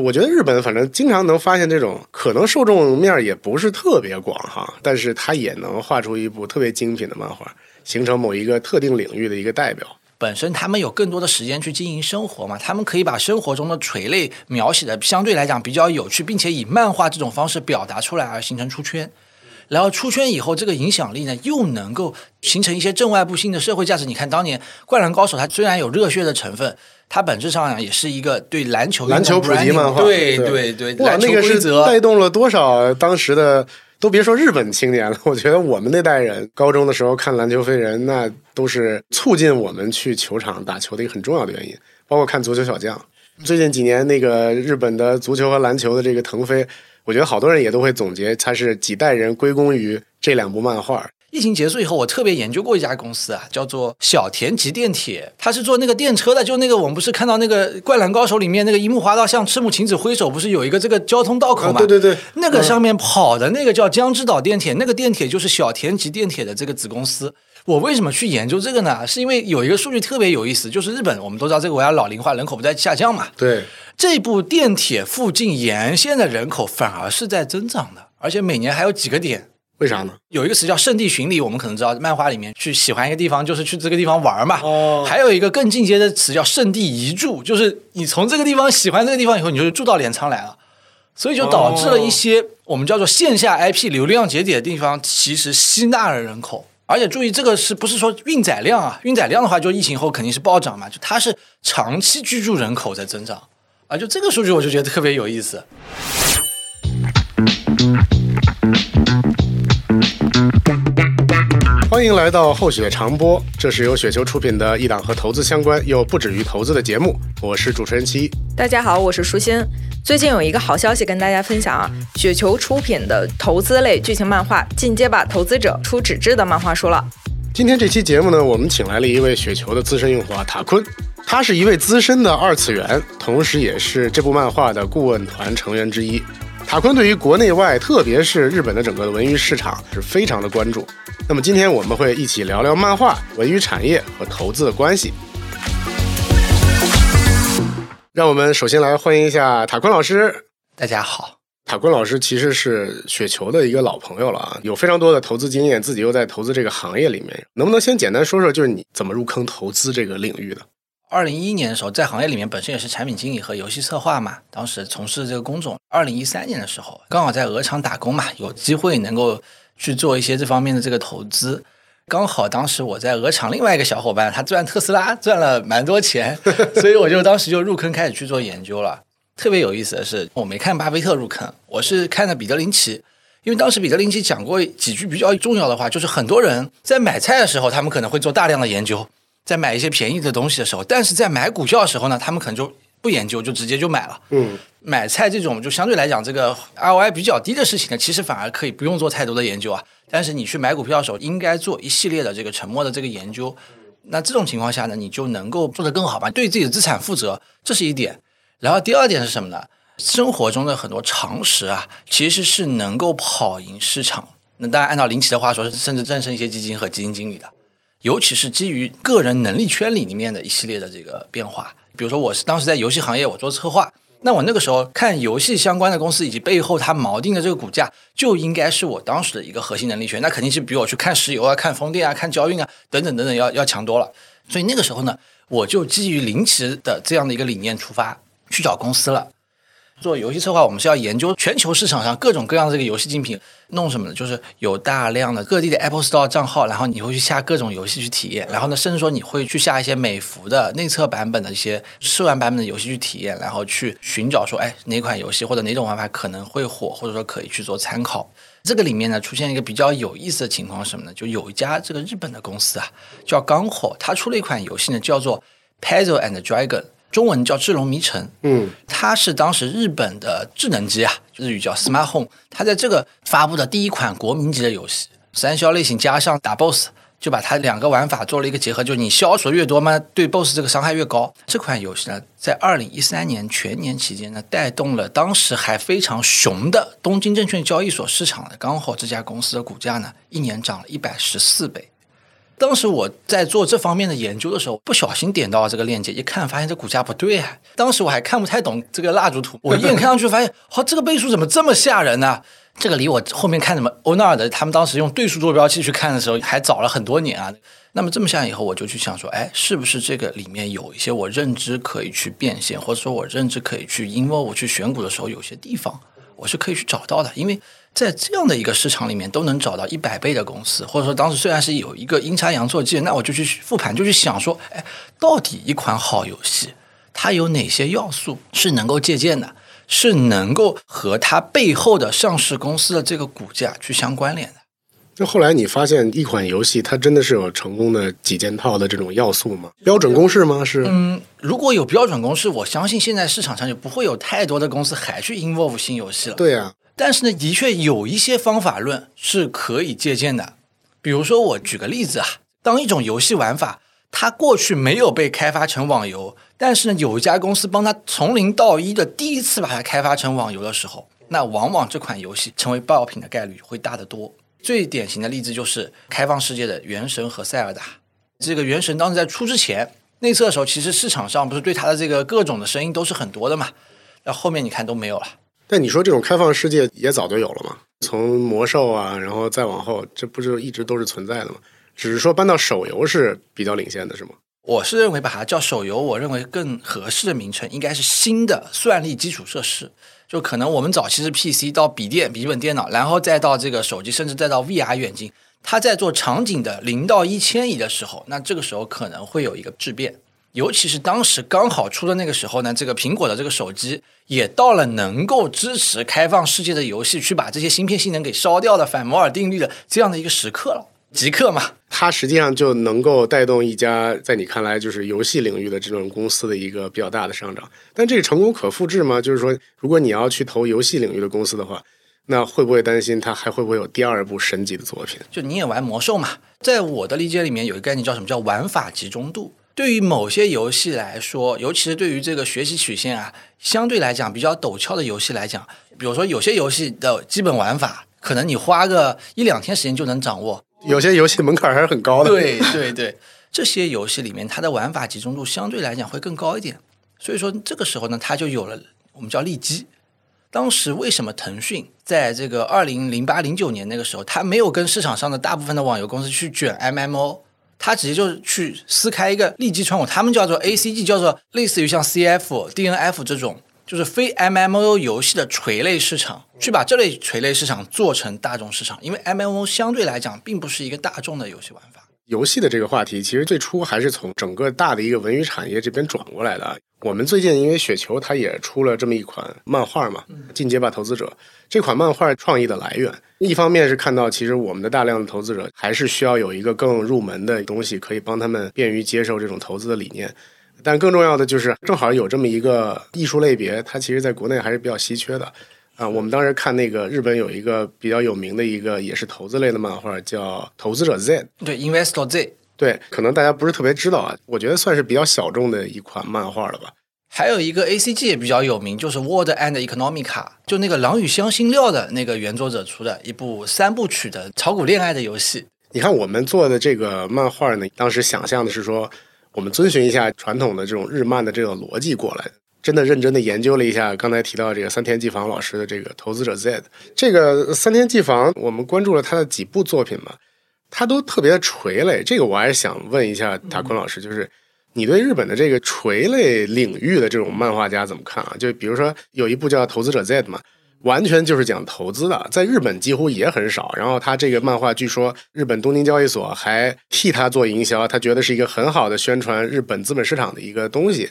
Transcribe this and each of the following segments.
我觉得日本反正经常能发现这种可能受众面儿也不是特别广哈，但是他也能画出一部特别精品的漫画，形成某一个特定领域的一个代表。本身他们有更多的时间去经营生活嘛，他们可以把生活中的垂类描写的相对来讲比较有趣，并且以漫画这种方式表达出来而形成出圈。然后出圈以后，这个影响力呢，又能够形成一些正外部性的社会价值。你看，当年《灌篮高手》它虽然有热血的成分，它本质上也是一个对篮球篮球普及漫画，对对对，哇，那个是带动了多少当时的，都别说日本青年了，我觉得我们那代人高中的时候看《篮球飞人》，那都是促进我们去球场打球的一个很重要的原因。包括看《足球小将》，最近几年那个日本的足球和篮球的这个腾飞。我觉得好多人也都会总结，它是几代人归功于这两部漫画。疫情结束以后，我特别研究过一家公司啊，叫做小田急电铁，它是做那个电车的。就那个我们不是看到那个《灌篮高手》里面那个樱木花道向赤木晴子挥手，不是有一个这个交通道口吗？对对对，那个上面跑的那个叫江之岛电铁，那个电铁就是小田急电铁的这个子公司。我为什么去研究这个呢？是因为有一个数据特别有意思，就是日本我们都知道这个国家老龄化，人口不在下降嘛。对，这部电铁附近沿线的人口反而是在增长的，而且每年还有几个点。为啥呢？有一个词叫圣地巡礼，我们可能知道，漫画里面去喜欢一个地方，就是去这个地方玩嘛。哦。还有一个更进阶的词叫圣地移住，就是你从这个地方喜欢这个地方以后，你就住到镰仓来了，所以就导致了一些我们叫做线下 IP 流量节点的地方，其实吸纳了人口。而且注意，这个是不是说运载量啊？运载量的话，就疫情后肯定是暴涨嘛。就它是长期居住人口在增长啊。就这个数据，我就觉得特别有意思。欢迎来到厚雪长播，这是由雪球出品的一档和投资相关又不止于投资的节目。我是主持人七。大家好，我是舒心。最近有一个好消息跟大家分享啊，雪球出品的投资类剧情漫画《进阶吧投资者》出纸质的漫画书了。今天这期节目呢，我们请来了一位雪球的资深用户啊，塔坤，他是一位资深的二次元，同时也是这部漫画的顾问团成员之一。塔坤对于国内外，特别是日本的整个文娱市场是非常的关注。那么今天我们会一起聊聊漫画、文娱产业和投资的关系。让我们首先来欢迎一下塔坤老师。大家好，塔坤老师其实是雪球的一个老朋友了啊，有非常多的投资经验，自己又在投资这个行业里面，能不能先简单说说，就是你怎么入坑投资这个领域的？二零一一年的时候，在行业里面本身也是产品经理和游戏策划嘛，当时从事这个工种。二零一三年的时候，刚好在鹅厂打工嘛，有机会能够去做一些这方面的这个投资。刚好当时我在鹅厂，另外一个小伙伴他赚特斯拉赚了蛮多钱，所以我就当时就入坑开始去做研究了。特别有意思的是，我没看巴菲特入坑，我是看的彼得林奇，因为当时彼得林奇讲过几句比较重要的话，就是很多人在买菜的时候，他们可能会做大量的研究，在买一些便宜的东西的时候，但是在买股票的时候呢，他们可能就不研究，就直接就买了。嗯，买菜这种就相对来讲这个 ROI 比较低的事情呢，其实反而可以不用做太多的研究啊。但是你去买股票的时候，应该做一系列的这个沉默的这个研究。那这种情况下呢，你就能够做得更好吧？对自己的资产负责，这是一点。然后第二点是什么呢？生活中的很多常识啊，其实是能够跑赢市场。那当然，按照林奇的话说，甚至战胜一些基金和基金经理的。尤其是基于个人能力圈里里面的一系列的这个变化。比如说，我是当时在游戏行业，我做策划。那我那个时候看游戏相关的公司以及背后它锚定的这个股价，就应该是我当时的一个核心能力圈。那肯定是比我去看石油啊、看风电啊、看交运啊等等等等要要强多了。所以那个时候呢，我就基于林奇的这样的一个理念出发去找公司了。做游戏策划，我们是要研究全球市场上各种各样的这个游戏竞品，弄什么呢？就是有大量的各地的 Apple Store 账号，然后你会去下各种游戏去体验，然后呢，甚至说你会去下一些美服的内测版本的一些试玩版本的游戏去体验，然后去寻找说，哎，哪款游戏或者哪种玩法可能会火，或者说可以去做参考。这个里面呢，出现一个比较有意思的情况是什么呢？就有一家这个日本的公司啊，叫刚火，它出了一款游戏呢，叫做 Puzzle and Dragon。中文叫《智龙迷城》，嗯，它是当时日本的智能机啊，日语叫 Smart Home。它在这个发布的第一款国民级的游戏，三消类型加上打 BOSS，就把它两个玩法做了一个结合，就是你消除越多嘛，对 BOSS 这个伤害越高。这款游戏呢，在二零一三年全年期间呢，带动了当时还非常熊的东京证券交易所市场的刚好这家公司的股价呢，一年涨了一百十四倍。当时我在做这方面的研究的时候，不小心点到了这个链接，一看发现这股价不对啊。当时我还看不太懂这个蜡烛图，我一眼看上去发现，哇，这个倍数怎么这么吓人呢？这个离我后面看什么欧纳尔的他们当时用对数坐标系去看的时候还早了很多年啊。那么这么想以后，我就去想说，哎，是不是这个里面有一些我认知可以去变现，或者说我认知可以去 involve 去选股的时候，有些地方我是可以去找到的，因为在这样的一个市场里面都能找到一百倍的公司，或者说当时虽然是有一个阴差阳错记，那我就去复盘，就去想说，哎，到底一款好游戏它有哪些要素是能够借鉴的，是能够和它背后的上市公司的这个股价去相关联的。那后来你发现一款游戏它真的是有成功的几件套的这种要素吗？标准公式吗？是？嗯，如果有标准公式，我相信现在市场上就不会有太多的公司还去 involve 新游戏了。对呀、但是呢，的确有一些方法论是可以借鉴的。比如说，我举个例子啊，当一种游戏玩法它过去没有被开发成网游，但是呢，有一家公司帮它从零到一的第一次把它开发成网游的时候，那往往这款游戏成为爆品的概率会大得多。最典型的例子就是开放世界的《原神》和《塞尔达》。这个《原神》当时在出之前内测的时候，其实市场上不是对它的这个各种的声音都是很多的嘛。那后面你看都没有了。但你说这种开放世界也早就有了嘛？从魔兽啊，然后再往后，这不就一直都是存在的吗？只是说搬到手游是比较领先的，是吗？我是认为把它叫手游，我认为更合适的名称应该是新的算力基础设施。就可能我们早期是 PC 到笔电、笔记本电脑，然后再到这个手机，甚至再到 VR 眼镜。它在做场景的零到一迁移的时候，那这个时候可能会有一个质变。尤其是当时刚好出的那个时候呢，这个苹果的这个手机也到了能够支持开放世界的游戏，去把这些芯片性能给烧掉的反摩尔定律的这样的一个时刻了，即刻嘛。它实际上就能够带动一家在你看来就是游戏领域的这种公司的一个比较大的上涨。但这个成功可复制吗？就是说，如果你要去投游戏领域的公司的话，那会不会担心它还会不会有第二部神级的作品？就你也玩魔兽嘛，在我的理解里面有一个概念叫什么叫玩法集中度。对于某些游戏来说，尤其是对于这个学习曲线啊，相对来讲比较陡峭的游戏来讲，比如说有些游戏的基本玩法，可能你花个一两天时间就能掌握。有些游戏门槛还是很高的。对 对对，这些游戏里面它的玩法集中度相对来讲会更高一点。所以说这个时候呢，它就有了我们叫利基。当时为什么腾讯在这个二零零八零九年那个时候，它没有跟市场上的大部分的网游公司去卷 MMO？他直接就是去撕开一个利基窗口，他们叫做 ACG，叫做类似于像 CF、DNF 这种，就是非 MMO 游戏的垂类市场，去把这类垂类市场做成大众市场。因为 MMO 相对来讲并不是一个大众的游戏玩法。游戏的这个话题，其实最初还是从整个大的一个文娱产业这边转过来的。我们最近因为雪球，它也出了这么一款漫画嘛，《进阶吧投资者》这款漫画创意的来源，一方面是看到其实我们的大量的投资者还是需要有一个更入门的东西，可以帮他们便于接受这种投资的理念。但更重要的就是，正好有这么一个艺术类别，它其实在国内还是比较稀缺的。啊，我们当时看那个日本有一个比较有名的一个也是投资类的漫画，叫《投资者 Z》。对，Investor Z。对，可能大家不是特别知道啊，我觉得算是比较小众的一款漫画了吧。还有一个 A C G 也比较有名，就是《World and Economica》，就那个《狼与香辛料》的那个原作者出的一部三部曲的炒股恋爱的游戏。你看我们做的这个漫画呢，当时想象的是说，我们遵循一下传统的这种日漫的这个逻辑过来的。真的认真的研究了一下刚才提到这个三田纪房老师的这个《投资者 Z》，这个三田纪房，我们关注了他的几部作品嘛，他都特别的垂类。这个我还是想问一下塔坤老师，就是你对日本的这个垂类领域的这种漫画家怎么看啊？就比如说有一部叫《投资者 Z》嘛，完全就是讲投资的，在日本几乎也很少。然后他这个漫画，据说日本东京交易所还替他做营销，他觉得是一个很好的宣传日本资本市场的一个东西。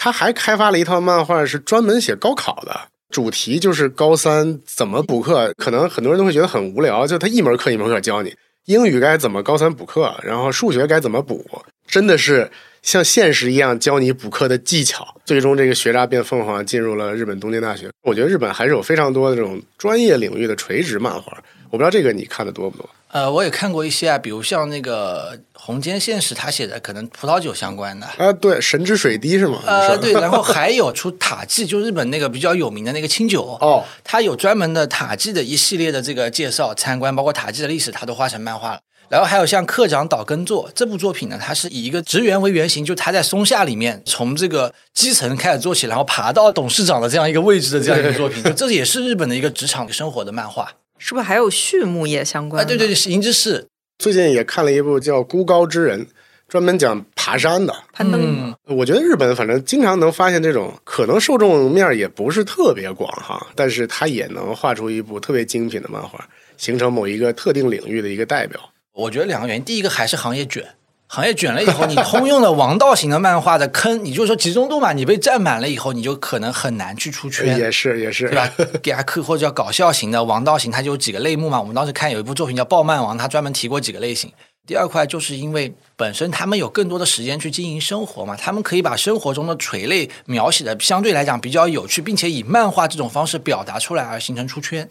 他还开发了一套漫画，是专门写高考的，主题就是高三怎么补课。可能很多人都会觉得很无聊，就他一门课一门课教你英语该怎么高三补课，然后数学该怎么补，真的是像现实一样教你补课的技巧。最终这个学渣变凤凰，进入了日本东京大学。我觉得日本还是有非常多的这种专业领域的垂直漫画。我不知道这个你看的多不多？呃，我也看过一些啊，比如像那个红间现实他写的，可能葡萄酒相关的。啊，对，神之水滴是吗？呃，对，然后还有出塔记，就日本那个比较有名的那个清酒哦，它有专门的塔记的一系列的这个介绍、参观，包括塔记的历史，它都画成漫画了。然后还有像《课长岛耕作》这部作品呢，它是以一个职员为原型，就他在松下里面从这个基层开始做起，然后爬到董事长的这样一个位置的这样一个作品，就 这也是日本的一个职场生活的漫画。是不是还有畜牧业相关啊？对对对，是银之士。最近也看了一部叫《孤高之人》，专门讲爬山的攀登。我觉得日本反正经常能发现这种可能受众面也不是特别广哈，但是他也能画出一部特别精品的漫画，形成某一个特定领域的一个代表。我觉得两个原因，第一个还是行业卷。行业卷了以后，你通用的王道型的漫画的坑，你就说集中度嘛，你被占满了以后，你就可能很难去出圈。也是也是，对吧？给他刻或者叫搞笑型的王道型，它就有几个类目嘛。我们当时看有一部作品叫《暴漫王》，他专门提过几个类型。第二块就是因为本身他们有更多的时间去经营生活嘛，他们可以把生活中的垂类描写的相对来讲比较有趣，并且以漫画这种方式表达出来而形成出圈。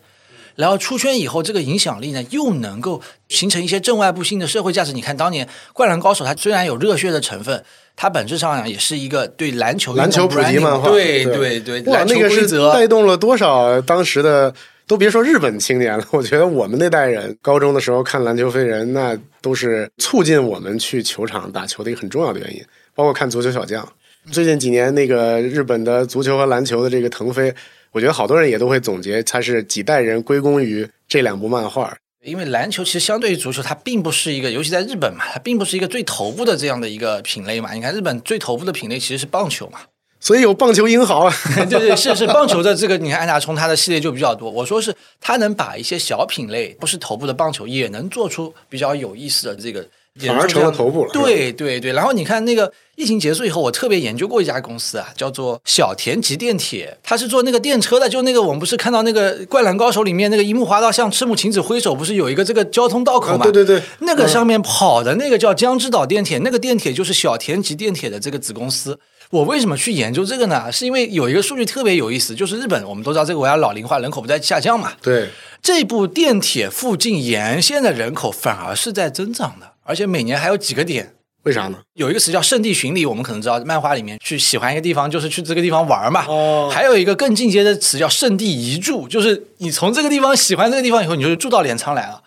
然后出圈以后，这个影响力呢，又能够形成一些正外部性的社会价值。你看，当年《灌篮高手》它虽然有热血的成分，它本质上也是一个对篮球篮球普及漫画，对对对，哇，那个是带动了多少当时的，都别说日本青年了，我觉得我们那代人高中的时候看《篮球飞人》，那都是促进我们去球场打球的一个很重要的原因。包括看《足球小将》，最近几年那个日本的足球和篮球的这个腾飞。我觉得好多人也都会总结，它是几代人归功于这两部漫画。因为篮球其实相对于足球，它并不是一个，尤其在日本嘛，它并不是一个最头部的这样的一个品类嘛。你看日本最头部的品类其实是棒球嘛，所以有棒球英豪啊。对对，是是棒球的这个，你看安达充他的系列就比较多。我说是他能把一些小品类，不是头部的棒球，也能做出比较有意思的这个。反而成了头部了。对对对，然后你看那个疫情结束以后，我特别研究过一家公司啊，叫做小田急电铁，它是做那个电车的。就那个我们不是看到那个《灌篮高手》里面那个樱木花道向赤木晴子挥手，不是有一个这个交通道口吗？对对对，那个上面跑的那个叫江之岛电铁，那个电铁就是小田急电铁的这个子公司。我为什么去研究这个呢？是因为有一个数据特别有意思，就是日本我们都知道这个国家老龄化，人口不在下降嘛。对，这部电铁附近沿线的人口反而是在增长的。而且每年还有几个点，为啥呢？有一个词叫圣地巡礼，我们可能知道，漫画里面去喜欢一个地方，就是去这个地方玩嘛。哦。还有一个更进阶的词叫圣地移住，就是你从这个地方喜欢这个地方以后，你就住到镰仓来了。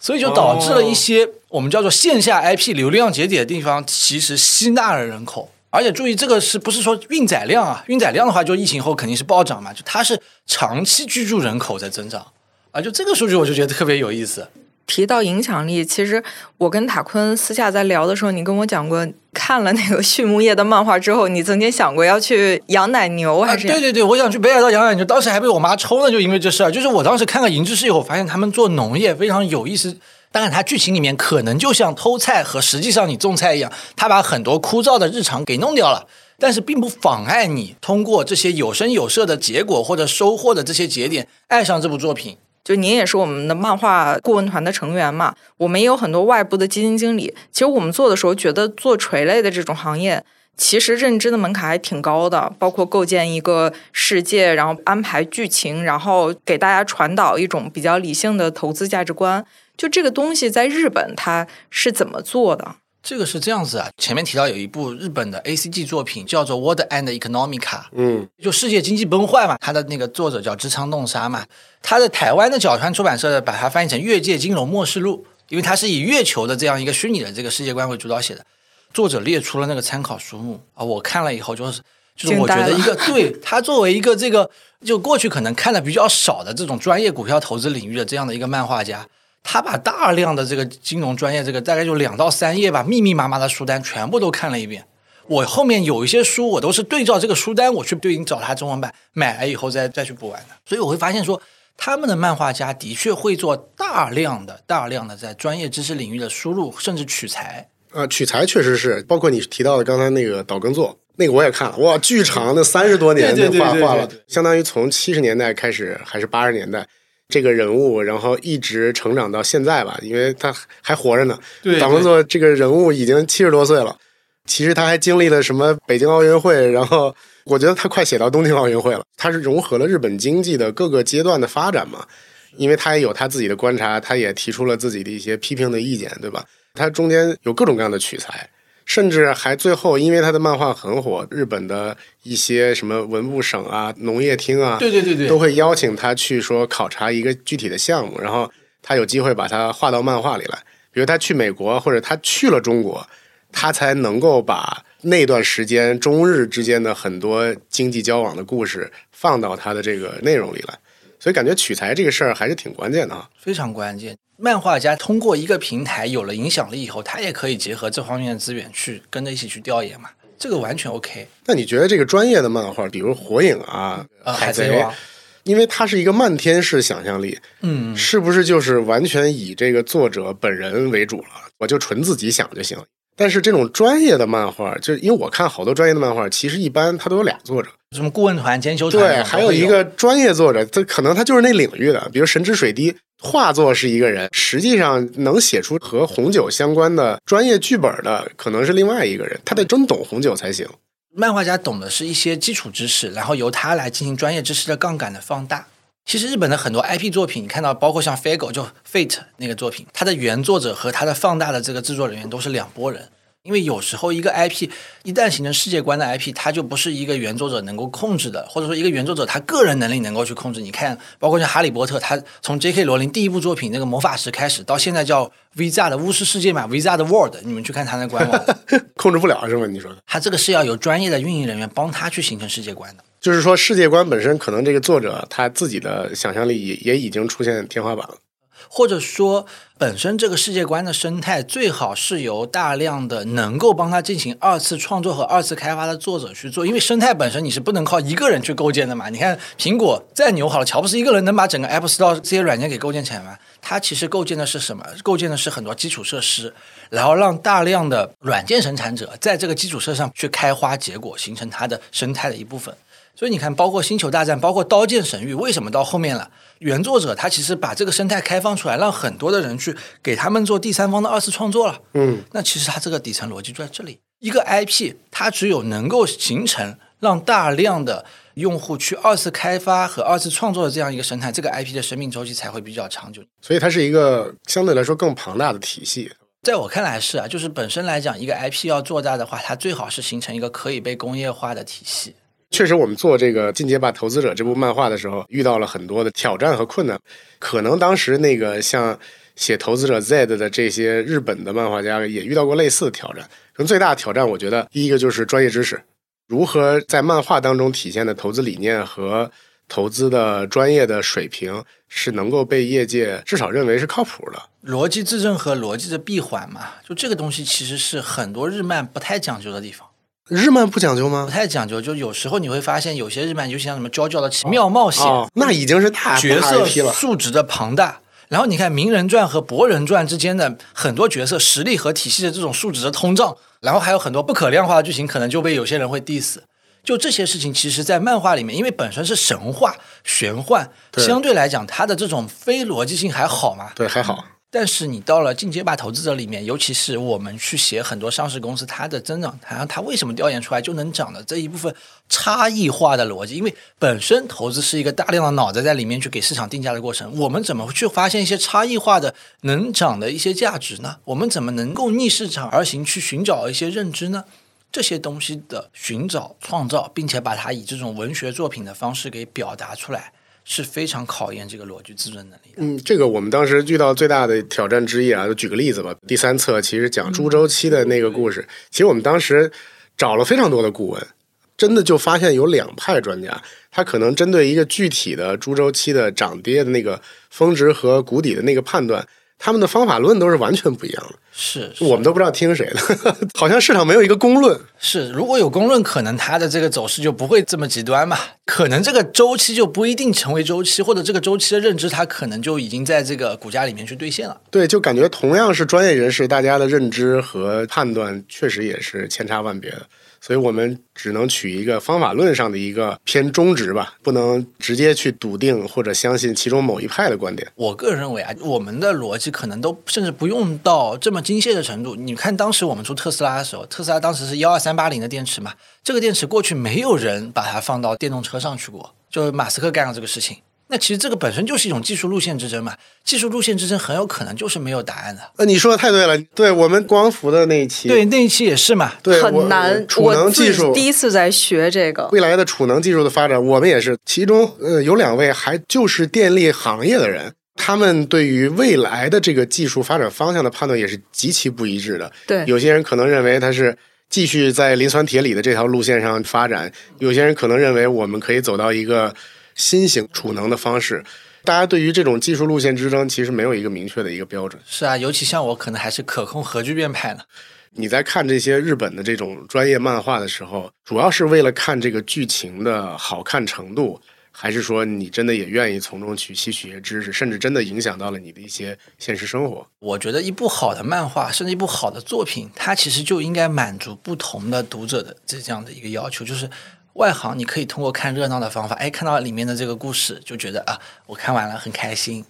所以就导致了一些我们叫做线下 IP 流量节点的地方，其实吸纳了人口。而且注意，这个是不是说运载量啊？运载量的话，就疫情后肯定是暴涨嘛。就它是长期居住人口在增长啊。就这个数据，我就觉得特别有意思。提到影响力，其实我跟塔坤私下在聊的时候，你跟我讲过，看了那个畜牧业的漫画之后，你曾经想过要去养奶牛，还是？对对对，我想去北海道养奶牛，当时还被我妈抽呢，就因为这事儿。就是我当时看了《银之士》以后，发现他们做农业非常有意思。当然，它剧情里面可能就像偷菜和实际上你种菜一样，他把很多枯燥的日常给弄掉了，但是并不妨碍你通过这些有声有色的结果或者收获的这些节点，爱上这部作品。就您也是我们的漫画顾问团的成员嘛，我们也有很多外部的基金经理。其实我们做的时候，觉得做垂类的这种行业，其实认知的门槛还挺高的，包括构建一个世界，然后安排剧情，然后给大家传导一种比较理性的投资价值观。就这个东西，在日本它是怎么做的？这个是这样子啊，前面提到有一部日本的 A C G 作品叫做《World and Economica》，嗯，就世界经济崩坏嘛，它的那个作者叫织仓洞沙嘛，他的台湾的角川出版社把它翻译成《越界金融末世录》，因为它是以月球的这样一个虚拟的这个世界观为主导写的，作者列出了那个参考书目啊，我看了以后就是就是我觉得一个对他作为一个这个就过去可能看的比较少的这种专业股票投资领域的这样的一个漫画家。他把大量的这个金融专业，这个大概就两到三页吧，密密麻麻的书单全部都看了一遍。我后面有一些书，我都是对照这个书单，我去对应找他中文版，买了以后再再去补完的。所以我会发现说，他们的漫画家的确会做大量的、大量的在专业知识领域的输入，甚至取材。呃，取材确实是，包括你提到的刚才那个岛耕作，那个我也看了，哇，巨长的三十多年的画画了，相当于从七十年代开始，还是八十年代。这个人物，然后一直成长到现在吧，因为他还活着呢。党工作这个人物已经七十多岁了，其实他还经历了什么北京奥运会，然后我觉得他快写到东京奥运会了。他是融合了日本经济的各个阶段的发展嘛，因为他也有他自己的观察，他也提出了自己的一些批评的意见，对吧？他中间有各种各样的取材。甚至还最后，因为他的漫画很火，日本的一些什么文部省啊、农业厅啊，对对对对，都会邀请他去说考察一个具体的项目，然后他有机会把它画到漫画里来。比如他去美国或者他去了中国，他才能够把那段时间中日之间的很多经济交往的故事放到他的这个内容里来。所以感觉取材这个事儿还是挺关键的啊。非常关键。漫画家通过一个平台有了影响力以后，他也可以结合这方面的资源去跟着一起去调研嘛，这个完全 OK。那你觉得这个专业的漫画，比如《火影》啊、呃，海贼王，因为它是一个漫天式想象力，嗯，是不是就是完全以这个作者本人为主了？我就纯自己想就行。但是这种专业的漫画，就因为我看好多专业的漫画，其实一般它都有俩作者，什么顾问团、监修团对，还有一个专业作者，他可能他就是那领域的，比如神之水滴，画作是一个人，实际上能写出和红酒相关的专业剧本的，可能是另外一个人，他得真懂红酒才行。漫画家懂的是一些基础知识，然后由他来进行专业知识的杠杆的放大。其实日本的很多 IP 作品，你看到包括像 Fago 就 Fate 那个作品，它的原作者和它的放大的这个制作人员都是两拨人。因为有时候一个 IP 一旦形成世界观的 IP，它就不是一个原作者能够控制的，或者说一个原作者他个人能力能够去控制。你看，包括像哈利波特，他从 J.K. 罗琳第一部作品那个魔法石开始，到现在叫 Visa 的巫师世界嘛，Visa 的 World，你们去看他那官网，控制不了是吗？你说的，他这个是要有专业的运营人员帮他去形成世界观的。就是说世界观本身可能这个作者他自己的想象力也也已经出现天花板了。或者说，本身这个世界观的生态最好是由大量的能够帮他进行二次创作和二次开发的作者去做，因为生态本身你是不能靠一个人去构建的嘛。你看苹果再牛好了，乔布斯一个人能把整个 App Store 这些软件给构建起来吗？他其实构建的是什么？构建的是很多基础设施，然后让大量的软件生产者在这个基础设施上去开花结果，形成它的生态的一部分。所以你看，包括《星球大战》，包括《刀剑神域》，为什么到后面了？原作者他其实把这个生态开放出来，让很多的人去给他们做第三方的二次创作了。嗯，那其实它这个底层逻辑就在这里：一个 IP，它只有能够形成让大量的用户去二次开发和二次创作的这样一个生态，这个 IP 的生命周期才会比较长久。所以它是一个相对来说更庞大的体系。在我看来是啊，就是本身来讲，一个 IP 要做大的话，它最好是形成一个可以被工业化的体系。确实，我们做这个《进阶吧投资者》这部漫画的时候，遇到了很多的挑战和困难。可能当时那个像写《投资者 Z》的这些日本的漫画家也遇到过类似的挑战。可能最大的挑战，我觉得第一个就是专业知识，如何在漫画当中体现的投资理念和投资的专业的水平，是能够被业界至少认为是靠谱的。逻辑自证和逻辑的闭环嘛，就这个东西其实是很多日漫不太讲究的地方。日漫不讲究吗不？太讲究，就有时候你会发现有些日漫，就像什么《娇娇的奇妙冒险》哦，那已经是角色。数值的庞大。然后你看《名人传》和《博人传》之间的很多角色实力和体系的这种数值的通胀，然后还有很多不可量化的剧情，可能就被有些人会 diss。就这些事情，其实，在漫画里面，因为本身是神话、玄幻，对相对来讲，它的这种非逻辑性还好嘛。对，还好。但是你到了进阶吧投资者里面，尤其是我们去写很多上市公司它的增长，它它为什么调研出来就能涨的这一部分差异化的逻辑，因为本身投资是一个大量的脑袋在里面去给市场定价的过程，我们怎么去发现一些差异化的能涨的一些价值呢？我们怎么能够逆市场而行去寻找一些认知呢？这些东西的寻找、创造，并且把它以这种文学作品的方式给表达出来，是非常考验这个逻辑自尊能力的。嗯，这个我们当时遇到最大的挑战之一啊，就举个例子吧。第三册其实讲猪周期的那个故事，其实我们当时找了非常多的顾问，真的就发现有两派专家，他可能针对一个具体的猪周期的涨跌的那个峰值和谷底的那个判断，他们的方法论都是完全不一样的，是，是我们都不知道听谁的，好像市场没有一个公论。是，如果有公论，可能它的这个走势就不会这么极端嘛。可能这个周期就不一定成为周期，或者这个周期的认知，它可能就已经在这个股价里面去兑现了。对，就感觉同样是专业人士，大家的认知和判断确实也是千差万别的，所以我们只能取一个方法论上的一个偏中值吧，不能直接去笃定或者相信其中某一派的观点。我个人认为啊，我们的逻辑可能都甚至不用到这么精细的程度。你看，当时我们出特斯拉的时候，特斯拉当时是幺二三八零的电池嘛，这个电池过去没有人把它放到电动车上去过，就是马斯克干了这个事情。那其实这个本身就是一种技术路线之争嘛，技术路线之争很有可能就是没有答案的。呃，你说的太对了，对我们光伏的那一期，对，那一期也是嘛。对很难。储我能技术第一次在学这个，未来的储能技术的发展，我们也是，其中呃有两位还就是电力行业的人，他们对于未来的这个技术发展方向的判断也是极其不一致的。对，有些人可能认为它是继续在磷酸铁锂的这条路线上发展，有些人可能认为我们可以走到一个新型储能的方式。大家对于这种技术路线之争，其实没有一个明确的一个标准。是啊，尤其像我，可能还是可控核聚变派呢。你在看这些日本的这种专业漫画的时候，主要是为了看这个剧情的好看程度，还是说你真的也愿意从中去吸取一些知识，甚至真的影响到了你的一些现实生活？我觉得一部好的漫画，甚至一部好的作品，它其实就应该满足不同的读者的这样的一个要求，就是外行你可以通过看热闹的方法，哎，看到里面的这个故事，就觉得啊，我看完了很开心。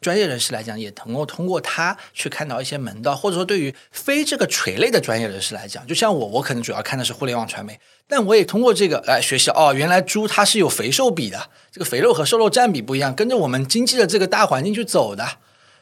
专业人士来讲，也能够通过它去看到一些门道，或者说对于非这个垂类的专业人士来讲，就像我，我可能主要看的是互联网传媒，但我也通过这个来学习哦，原来猪它是有肥瘦比的，这个肥肉和瘦肉占比不一样，跟着我们经济的这个大环境去走的。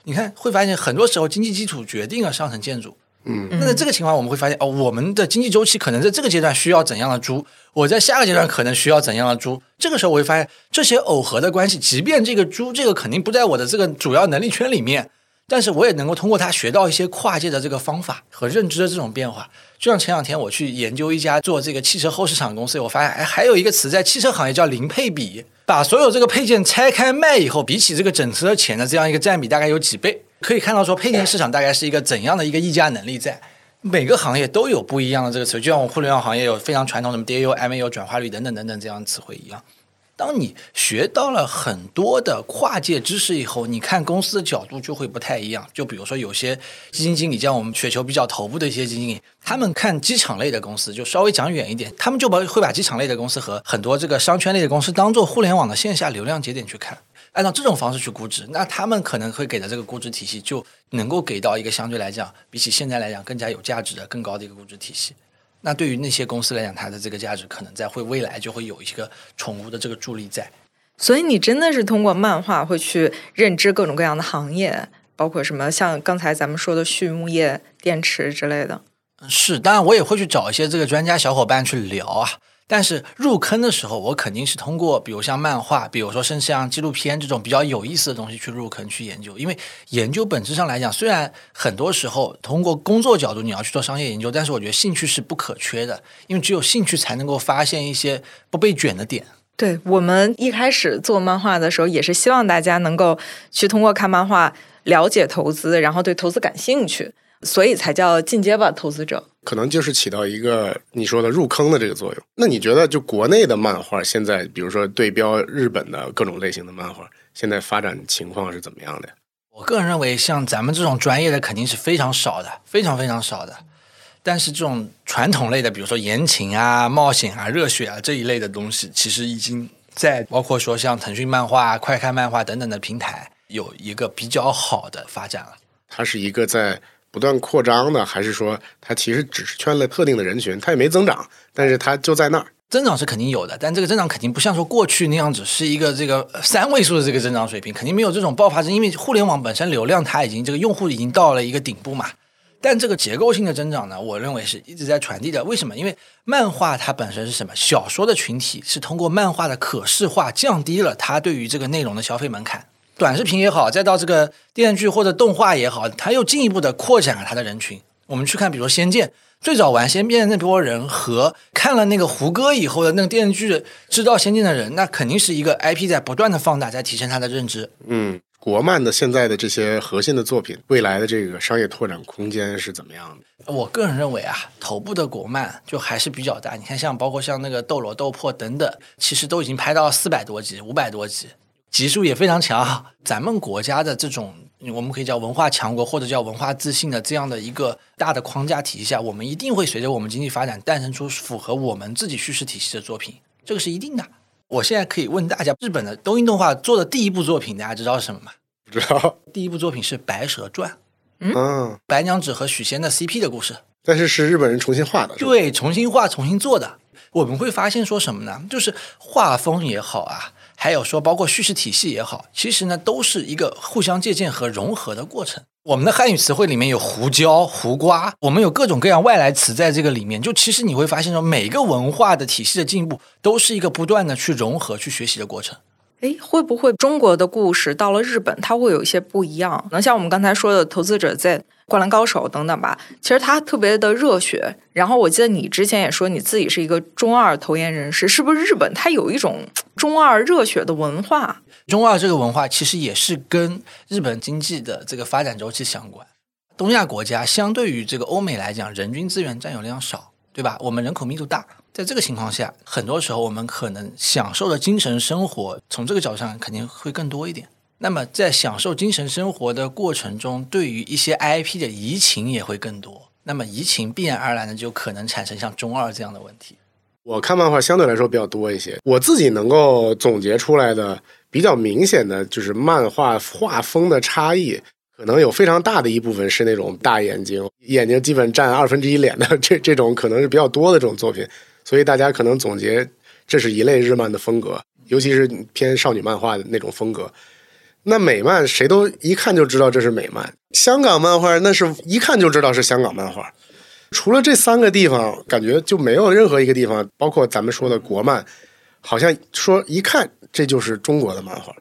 你看会发现，很多时候经济基础决定了上层建筑。嗯，那在这个情况，我们会发现哦，我们的经济周期可能在这个阶段需要怎样的猪，我在下个阶段可能需要怎样的猪。这个时候，我会发现这些耦合的关系，即便这个猪这个肯定不在我的这个主要能力圈里面，但是我也能够通过它学到一些跨界的这个方法和认知的这种变化。就像前两天我去研究一家做这个汽车后市场公司，我发现哎，还有一个词在汽车行业叫零配比，把所有这个配件拆开卖以后，比起这个整车钱的这样一个占比，大概有几倍。可以看到，说配件市场大概是一个怎样的一个溢价能力在。每个行业都有不一样的这个词，就像我们互联网行业有非常传统的 DAU、MAU、转化率等等等等这样的词汇一样。当你学到了很多的跨界知识以后，你看公司的角度就会不太一样。就比如说，有些基金经理，像我们雪球比较头部的一些基金经理，他们看机场类的公司就稍微讲远一点，他们就把会把机场类的公司和很多这个商圈类的公司当做互联网的线下流量节点去看。按照这种方式去估值，那他们可能会给的这个估值体系就能够给到一个相对来讲，比起现在来讲更加有价值的、更高的一个估值体系。那对于那些公司来讲，它的这个价值可能在会未来就会有一个宠物的这个助力在。所以你真的是通过漫画会去认知各种各样的行业，包括什么像刚才咱们说的畜牧业、电池之类的。是，当然我也会去找一些这个专家小伙伴去聊啊。但是入坑的时候，我肯定是通过，比如像漫画，比如说甚至像纪录片这种比较有意思的东西去入坑去研究。因为研究本质上来讲，虽然很多时候通过工作角度你要去做商业研究，但是我觉得兴趣是不可缺的，因为只有兴趣才能够发现一些不被卷的点。对我们一开始做漫画的时候，也是希望大家能够去通过看漫画了解投资，然后对投资感兴趣。所以才叫进阶吧投资者，可能就是起到一个你说的入坑的这个作用。那你觉得，就国内的漫画现在，比如说对标日本的各种类型的漫画，现在发展情况是怎么样的呀？我个人认为，像咱们这种专业的肯定是非常少的，非常非常少的。但是这种传统类的，比如说言情啊、冒险啊、热血啊这一类的东西，其实已经在包括说像腾讯漫画、快看漫画等等的平台有一个比较好的发展了。它是一个在。不断扩张的，还是说它其实只是圈了特定的人群，它也没增长，但是它就在那儿。增长是肯定有的，但这个增长肯定不像说过去那样只是一个这个三位数的这个增长水平，肯定没有这种爆发性，因为互联网本身流量它已经这个用户已经到了一个顶部嘛。但这个结构性的增长呢，我认为是一直在传递的。为什么？因为漫画它本身是什么？小说的群体是通过漫画的可视化降低了它对于这个内容的消费门槛。短视频也好，再到这个电视剧或者动画也好，它又进一步的扩展了它的人群。我们去看，比如说《仙剑》，最早玩《仙剑》那波人和看了那个胡歌以后的那个电视剧知道《仙剑》的人，那肯定是一个 IP 在不断的放大，在提升它的认知。嗯，国漫的现在的这些核心的作品，未来的这个商业拓展空间是怎么样的？我个人认为啊，头部的国漫就还是比较大。你看，像包括像那个《斗罗》《斗破》等等，其实都已经拍到四百多集、五百多集。级数也非常强，咱们国家的这种我们可以叫文化强国或者叫文化自信的这样的一个大的框架体系下，我们一定会随着我们经济发展诞生出符合我们自己叙事体系的作品，这个是一定的。我现在可以问大家，日本的东映动画做的第一部作品，大家知道是什么吗？不知道。第一部作品是《白蛇传》，嗯，白娘子和许仙的 CP 的故事，但是是日本人重新画的，对，重新画、重新做的。我们会发现说什么呢？就是画风也好啊。还有说，包括叙事体系也好，其实呢都是一个互相借鉴和融合的过程。我们的汉语词汇里面有胡椒、胡瓜，我们有各种各样外来词在这个里面。就其实你会发现说，每个文化的体系的进步都是一个不断的去融合、去学习的过程。哎，会不会中国的故事到了日本，它会有一些不一样？能像我们刚才说的《投资者在》《灌篮高手》等等吧？其实它特别的热血。然后我记得你之前也说你自己是一个中二投研人士，是不是？日本它有一种中二热血的文化。中二这个文化其实也是跟日本经济的这个发展周期相关。东亚国家相对于这个欧美来讲，人均资源占有量少，对吧？我们人口密度大。在这个情况下，很多时候我们可能享受的精神生活，从这个角度上肯定会更多一点。那么在享受精神生活的过程中，对于一些 IP 的移情也会更多。那么移情必然而然的就可能产生像中二这样的问题。我看漫画相对来说比较多一些，我自己能够总结出来的比较明显的就是漫画画风的差异，可能有非常大的一部分是那种大眼睛，眼睛基本占二分之一脸的 这这种可能是比较多的这种作品。所以大家可能总结，这是一类日漫的风格，尤其是偏少女漫画的那种风格。那美漫谁都一看就知道这是美漫，香港漫画那是一看就知道是香港漫画。除了这三个地方，感觉就没有任何一个地方，包括咱们说的国漫，好像说一看这就是中国的漫画，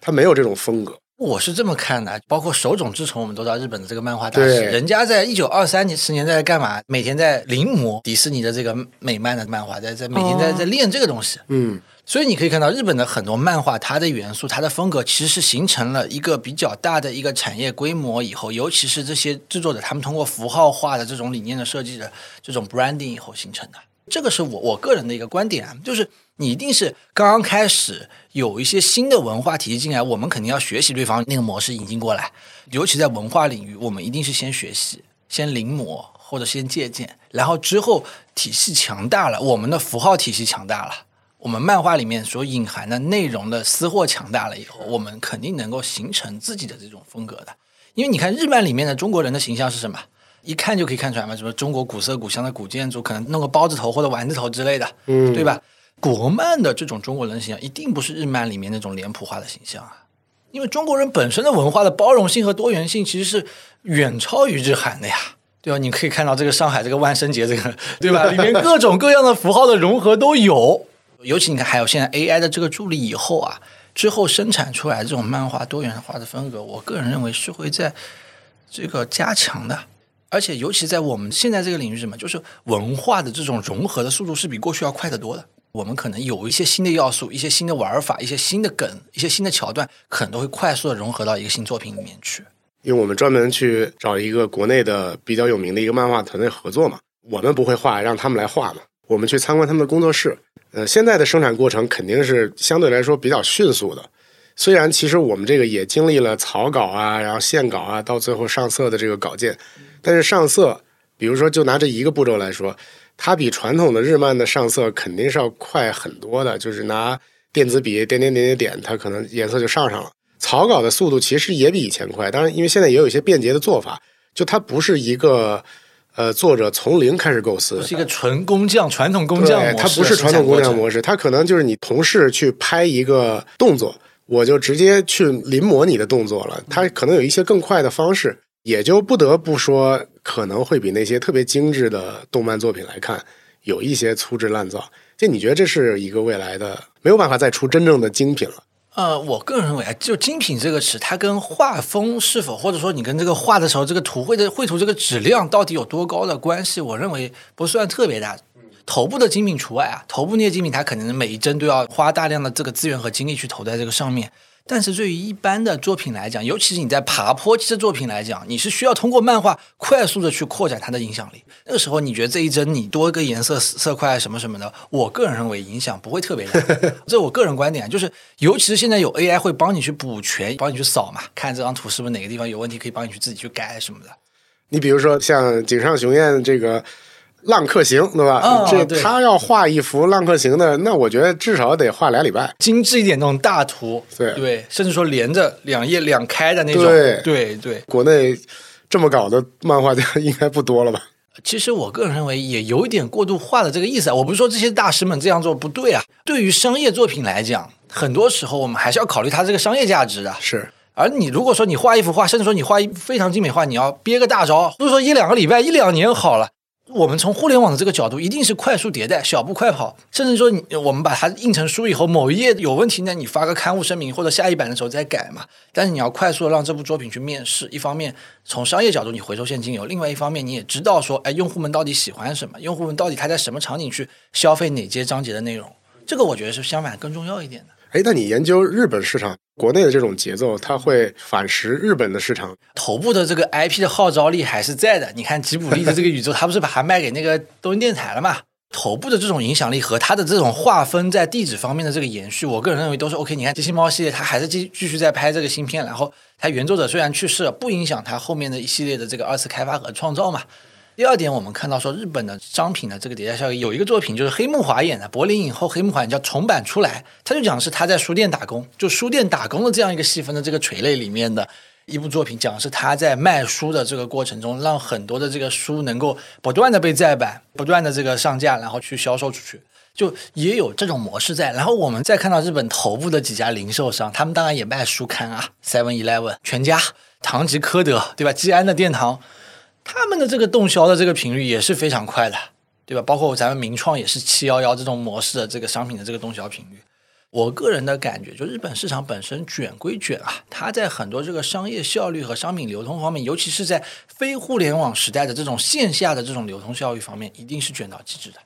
它没有这种风格。我是这么看的，包括手冢治虫，我们都知道日本的这个漫画大师，人家在一九二三年十年代干嘛？每天在临摹迪士尼的这个美漫的漫画，在在每天在在练这个东西。嗯，所以你可以看到日本的很多漫画，它的元素、它的风格，其实是形成了一个比较大的一个产业规模以后，尤其是这些制作者，他们通过符号化的这种理念的设计的这种 branding 以后形成的。这个是我我个人的一个观点，就是你一定是刚刚开始有一些新的文化体系进来，我们肯定要学习对方那个模式引进过来。尤其在文化领域，我们一定是先学习、先临摹或者先借鉴，然后之后体系强大了，我们的符号体系强大了，我们漫画里面所隐含的内容的私货强大了以后，我们肯定能够形成自己的这种风格的。因为你看日漫里面的中国人的形象是什么？一看就可以看出来嘛，什么中国古色古香的古建筑，可能弄个包子头或者丸子头之类的，嗯，对吧？国漫的这种中国人形象，一定不是日漫里面那种脸谱化的形象啊，因为中国人本身的文化的包容性和多元性其实是远超于日韩的呀，对吧？你可以看到这个上海这个万圣节这个，对吧？里面各种各样的符号的融合都有，尤其你看还有现在 AI 的这个助力以后啊，之后生产出来这种漫画多元化的风格，我个人认为是会在这个加强的。而且，尤其在我们现在这个领域，什么就是文化的这种融合的速度是比过去要快得多的。我们可能有一些新的要素、一些新的玩法、一些新的梗、一些新的桥段，可能都会快速的融合到一个新作品里面去。因为我们专门去找一个国内的比较有名的一个漫画团队合作嘛，我们不会画，让他们来画嘛。我们去参观他们的工作室，呃，现在的生产过程肯定是相对来说比较迅速的。虽然其实我们这个也经历了草稿啊，然后线稿啊，到最后上色的这个稿件。但是上色，比如说就拿这一个步骤来说，它比传统的日漫的上色肯定是要快很多的。就是拿电子笔点点点点点，它可能颜色就上上了。草稿的速度其实也比以前快，当然因为现在也有一些便捷的做法，就它不是一个呃作者从零开始构思，是一个纯工匠传统工匠模式。它不是传统工匠模式，它可能就是你同事去拍一个动作，我就直接去临摹你的动作了。它可能有一些更快的方式。也就不得不说，可能会比那些特别精致的动漫作品来看，有一些粗制滥造。就你觉得这是一个未来的没有办法再出真正的精品了？呃，我个人认为啊，就“精品”这个词，它跟画风是否，或者说你跟这个画的时候，这个图绘的绘图这个质量到底有多高的关系，我认为不算特别大。头部的精品除外啊，头部那些精品，它可能每一帧都要花大量的这个资源和精力去投在这个上面。但是对于一般的作品来讲，尤其是你在爬坡期的作品来讲，你是需要通过漫画快速的去扩展它的影响力。那个时候，你觉得这一帧你多一个颜色色块什么什么的，我个人认为影响不会特别大。这我个人观点，就是尤其是现在有 AI 会帮你去补全，帮你去扫嘛，看这张图是不是哪个地方有问题，可以帮你去自己去改什么的。你比如说像井上雄彦这个。浪客行，对吧？这他要画一幅浪客行的，那我觉得至少得画俩礼拜，精致一点那种大图，对对，甚至说连着两页两开的那种，对对对。国内这么搞的漫画家应该不多了吧？其实我个人认为也有一点过度化的这个意思啊。我不是说这些大师们这样做不对啊，对于商业作品来讲，很多时候我们还是要考虑它这个商业价值的。是，而你如果说你画一幅画，甚至说你画一非常精美画，你要憋个大招，不是说一两个礼拜、一两年好了。我们从互联网的这个角度，一定是快速迭代、小步快跑，甚至说我们把它印成书以后，某一页有问题呢，你发个刊物声明或者下一版的时候再改嘛。但是你要快速的让这部作品去面试，一方面从商业角度你回收现金流，另外一方面你也知道说，哎，用户们到底喜欢什么，用户们到底他在什么场景去消费哪些章节的内容，这个我觉得是相反更重要一点的。哎，那你研究日本市场，国内的这种节奏，它会反噬日本的市场？头部的这个 IP 的号召力还是在的。你看吉卜力的这个宇宙，他不是把它卖给那个东京电台了嘛？头部的这种影响力和它的这种划分在地址方面的这个延续，我个人认为都是 OK。你看机器猫系列，它还是继继续在拍这个新片，然后它原作者虽然去世了，不影响它后面的一系列的这个二次开发和创造嘛。第二点，我们看到说日本的商品的这个叠加效应，有一个作品就是黑木华演的柏林影后黑木华演叫重版出来，他就讲是他在书店打工，就书店打工的这样一个细分的这个垂类里面的一部作品，讲是他在卖书的这个过程中，让很多的这个书能够不断的被再版，不断的这个上架，然后去销售出去，就也有这种模式在。然后我们再看到日本头部的几家零售商，他们当然也卖书刊啊，Seven Eleven、全家、唐吉诃德，对吧？吉安的殿堂。他们的这个动销的这个频率也是非常快的，对吧？包括咱们名创也是七幺幺这种模式的这个商品的这个动销频率。我个人的感觉，就日本市场本身卷归卷啊，它在很多这个商业效率和商品流通方面，尤其是在非互联网时代的这种线下的这种流通效率方面，一定是卷到极致的。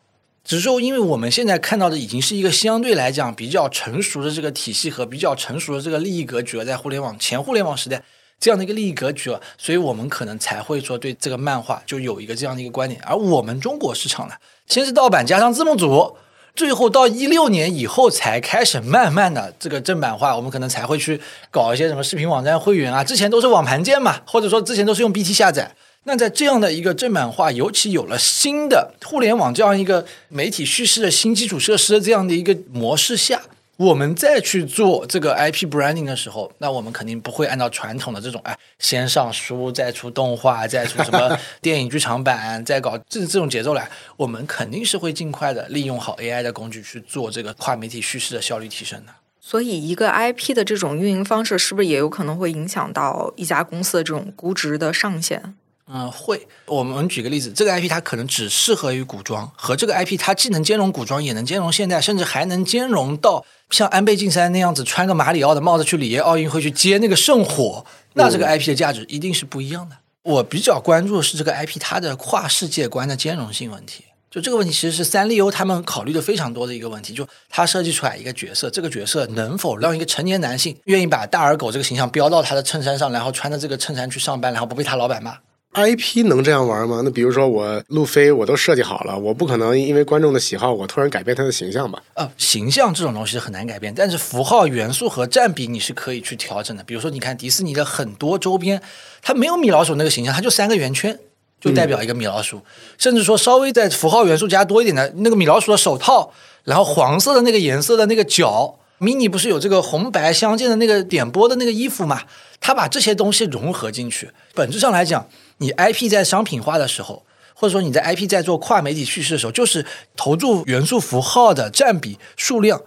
只是说，因为我们现在看到的已经是一个相对来讲比较成熟的这个体系和比较成熟的这个利益格局了，在互联网前互联网时代。这样的一个利益格局了，所以我们可能才会说对这个漫画就有一个这样的一个观点。而我们中国市场呢，先是盗版加上字幕组，最后到一六年以后才开始慢慢的这个正版化，我们可能才会去搞一些什么视频网站会员啊，之前都是网盘键嘛，或者说之前都是用 BT 下载。那在这样的一个正版化，尤其有了新的互联网这样一个媒体叙事的新基础设施的这样的一个模式下。我们再去做这个 IP branding 的时候，那我们肯定不会按照传统的这种，哎，先上书再出动画，再出什么电影剧场版，再搞这这种节奏来。我们肯定是会尽快的利用好 AI 的工具去做这个跨媒体叙事的效率提升的。所以，一个 IP 的这种运营方式，是不是也有可能会影响到一家公司的这种估值的上限？嗯，会。我们举个例子，这个 IP 它可能只适合于古装，和这个 IP 它既能兼容古装，也能兼容现代，甚至还能兼容到像安倍晋三那样子穿个马里奥的帽子去里约奥运会去接那个圣火，那这个 IP 的价值一定是不一样的。我比较关注的是这个 IP 它的跨世界观的兼容性问题。就这个问题，其实是三丽鸥他们考虑的非常多的一个问题。就他设计出来一个角色，这个角色能否让一个成年男性愿意把大耳狗这个形象标到他的衬衫上，然后穿着这个衬衫去上班，然后不被他老板骂？IP 能这样玩吗？那比如说我路飞我都设计好了，我不可能因为观众的喜好，我突然改变他的形象吧？呃，形象这种东西很难改变，但是符号元素和占比你是可以去调整的。比如说，你看迪士尼的很多周边，它没有米老鼠那个形象，它就三个圆圈，就代表一个米老鼠。甚至说稍微在符号元素加多一点的那个米老鼠的手套，然后黄色的那个颜色的那个脚，mini 不是有这个红白相间的那个点播的那个衣服嘛？它把这些东西融合进去，本质上来讲。你 IP 在商品化的时候，或者说你在 IP 在做跨媒体叙事的时候，就是投注元素符号的占比数量。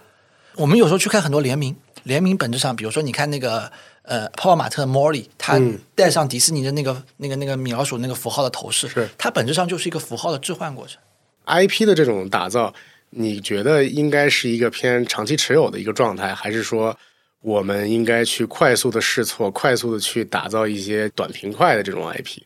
我们有时候去看很多联名，联名本质上，比如说你看那个呃泡泡玛特的莫莉，它带上迪士尼的那个那个那个米老鼠那个符号的头饰，是它本质上就是一个符号的置换过程。IP 的这种打造，你觉得应该是一个偏长期持有的一个状态，还是说？我们应该去快速的试错，快速的去打造一些短平快的这种 IP。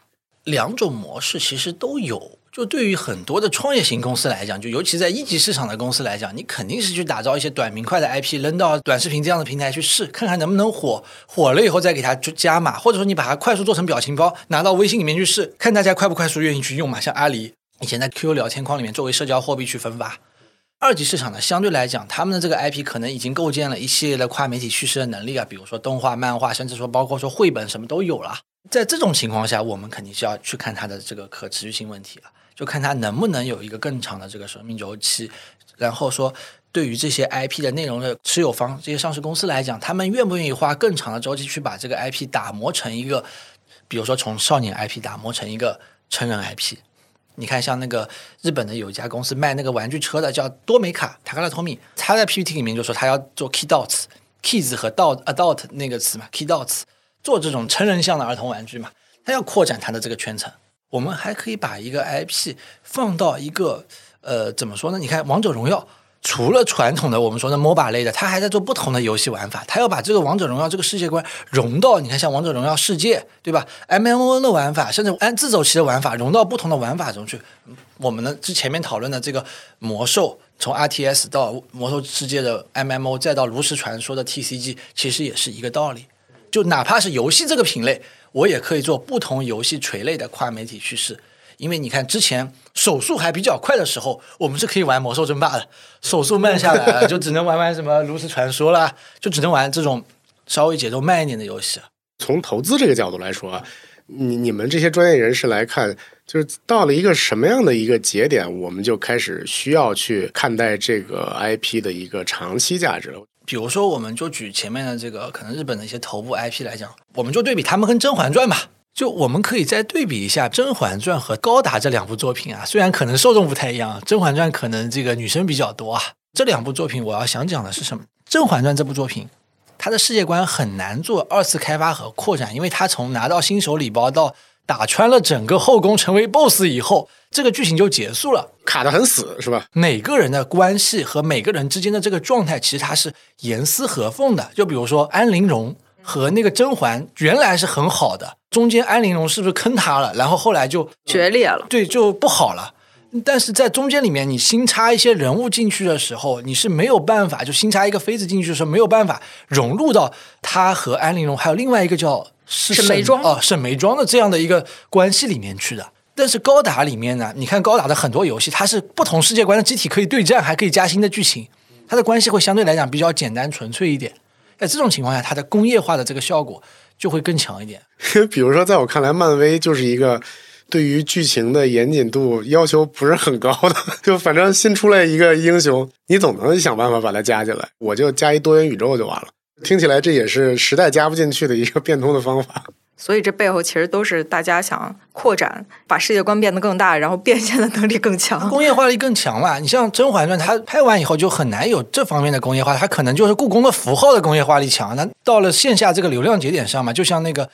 两种模式其实都有。就对于很多的创业型公司来讲，就尤其在一级市场的公司来讲，你肯定是去打造一些短平快的 IP，扔到短视频这样的平台去试，看看能不能火。火了以后再给它加码，或者说你把它快速做成表情包，拿到微信里面去试，看大家快不快速愿意去用嘛。像阿里以前在 QQ 聊天框里面作为社交货币去分发。二级市场呢，相对来讲，他们的这个 IP 可能已经构建了一系列的跨媒体叙事的能力啊，比如说动画、漫画，甚至说包括说绘本，什么都有了。在这种情况下，我们肯定是要去看它的这个可持续性问题了，就看它能不能有一个更长的这个生命周期。然后说，对于这些 IP 的内容的持有方，这些上市公司来讲，他们愿不愿意花更长的周期去把这个 IP 打磨成一个，比如说从少年 IP 打磨成一个成人 IP。你看，像那个日本的有一家公司卖那个玩具车的，叫多美卡塔卡拉托米，他在 PPT 里面就说他要做 key dots，kids 和 adult adult 那个词嘛，key dots 做这种成人向的儿童玩具嘛，他要扩展他的这个圈层。我们还可以把一个 IP 放到一个呃怎么说呢？你看《王者荣耀》，除了传统的我们说的 MOBA 类的，它还在做不同的游戏玩法，它要把这个《王者荣耀》这个世界观融到你看像《王者荣耀世界》，对吧？MMO 的玩法，甚至按自走棋的玩法融到不同的玩法中去。我们呢之前面讨论的这个魔兽，从 RTS 到魔兽世界的 MMO，再到炉石传说的 TCG，其实也是一个道理。就哪怕是游戏这个品类，我也可以做不同游戏垂类的跨媒体叙事。因为你看，之前手速还比较快的时候，我们是可以玩魔兽争霸的；手速慢下来了，就只能玩玩什么炉石传说啦，就只能玩这种稍微节奏慢一点的游戏。从投资这个角度来说，你你们这些专业人士来看，就是到了一个什么样的一个节点，我们就开始需要去看待这个 IP 的一个长期价值了。比如说，我们就举前面的这个可能日本的一些头部 IP 来讲，我们就对比他们跟《甄嬛传》吧。就我们可以再对比一下《甄嬛传》和《高达》这两部作品啊，虽然可能受众不太一样，《甄嬛传》可能这个女生比较多啊。这两部作品，我要想讲的是什么？《甄嬛传》这部作品，它的世界观很难做二次开发和扩展，因为它从拿到新手礼包到打穿了整个后宫成为 BOSS 以后，这个剧情就结束了，卡得很死，是吧？每个人的关系和每个人之间的这个状态，其实它是严丝合缝的。就比如说安陵容。和那个甄嬛原来是很好的，中间安陵容是不是坑他了？然后后来就决裂了，对，就不好了。但是在中间里面，你新插一些人物进去的时候，你是没有办法，就新插一个妃子进去的时候，没有办法融入到他和安陵容还有另外一个叫沈眉庄哦沈眉庄的这样的一个关系里面去的。但是高达里面呢，你看高达的很多游戏，它是不同世界观的机体可以对战，还可以加新的剧情，它的关系会相对来讲比较简单纯粹一点。在这种情况下，它的工业化的这个效果就会更强一点。比如说，在我看来，漫威就是一个对于剧情的严谨度要求不是很高的。就反正新出来一个英雄，你总能想办法把它加进来。我就加一多元宇宙就完了。听起来这也是时代加不进去的一个变通的方法。所以这背后其实都是大家想扩展，把世界观变得更大，然后变现的能力更强，工业化力更强了。你像《甄嬛传》，它拍完以后就很难有这方面的工业化，它可能就是故宫的符号的工业化力强。那到了线下这个流量节点上嘛，就像那个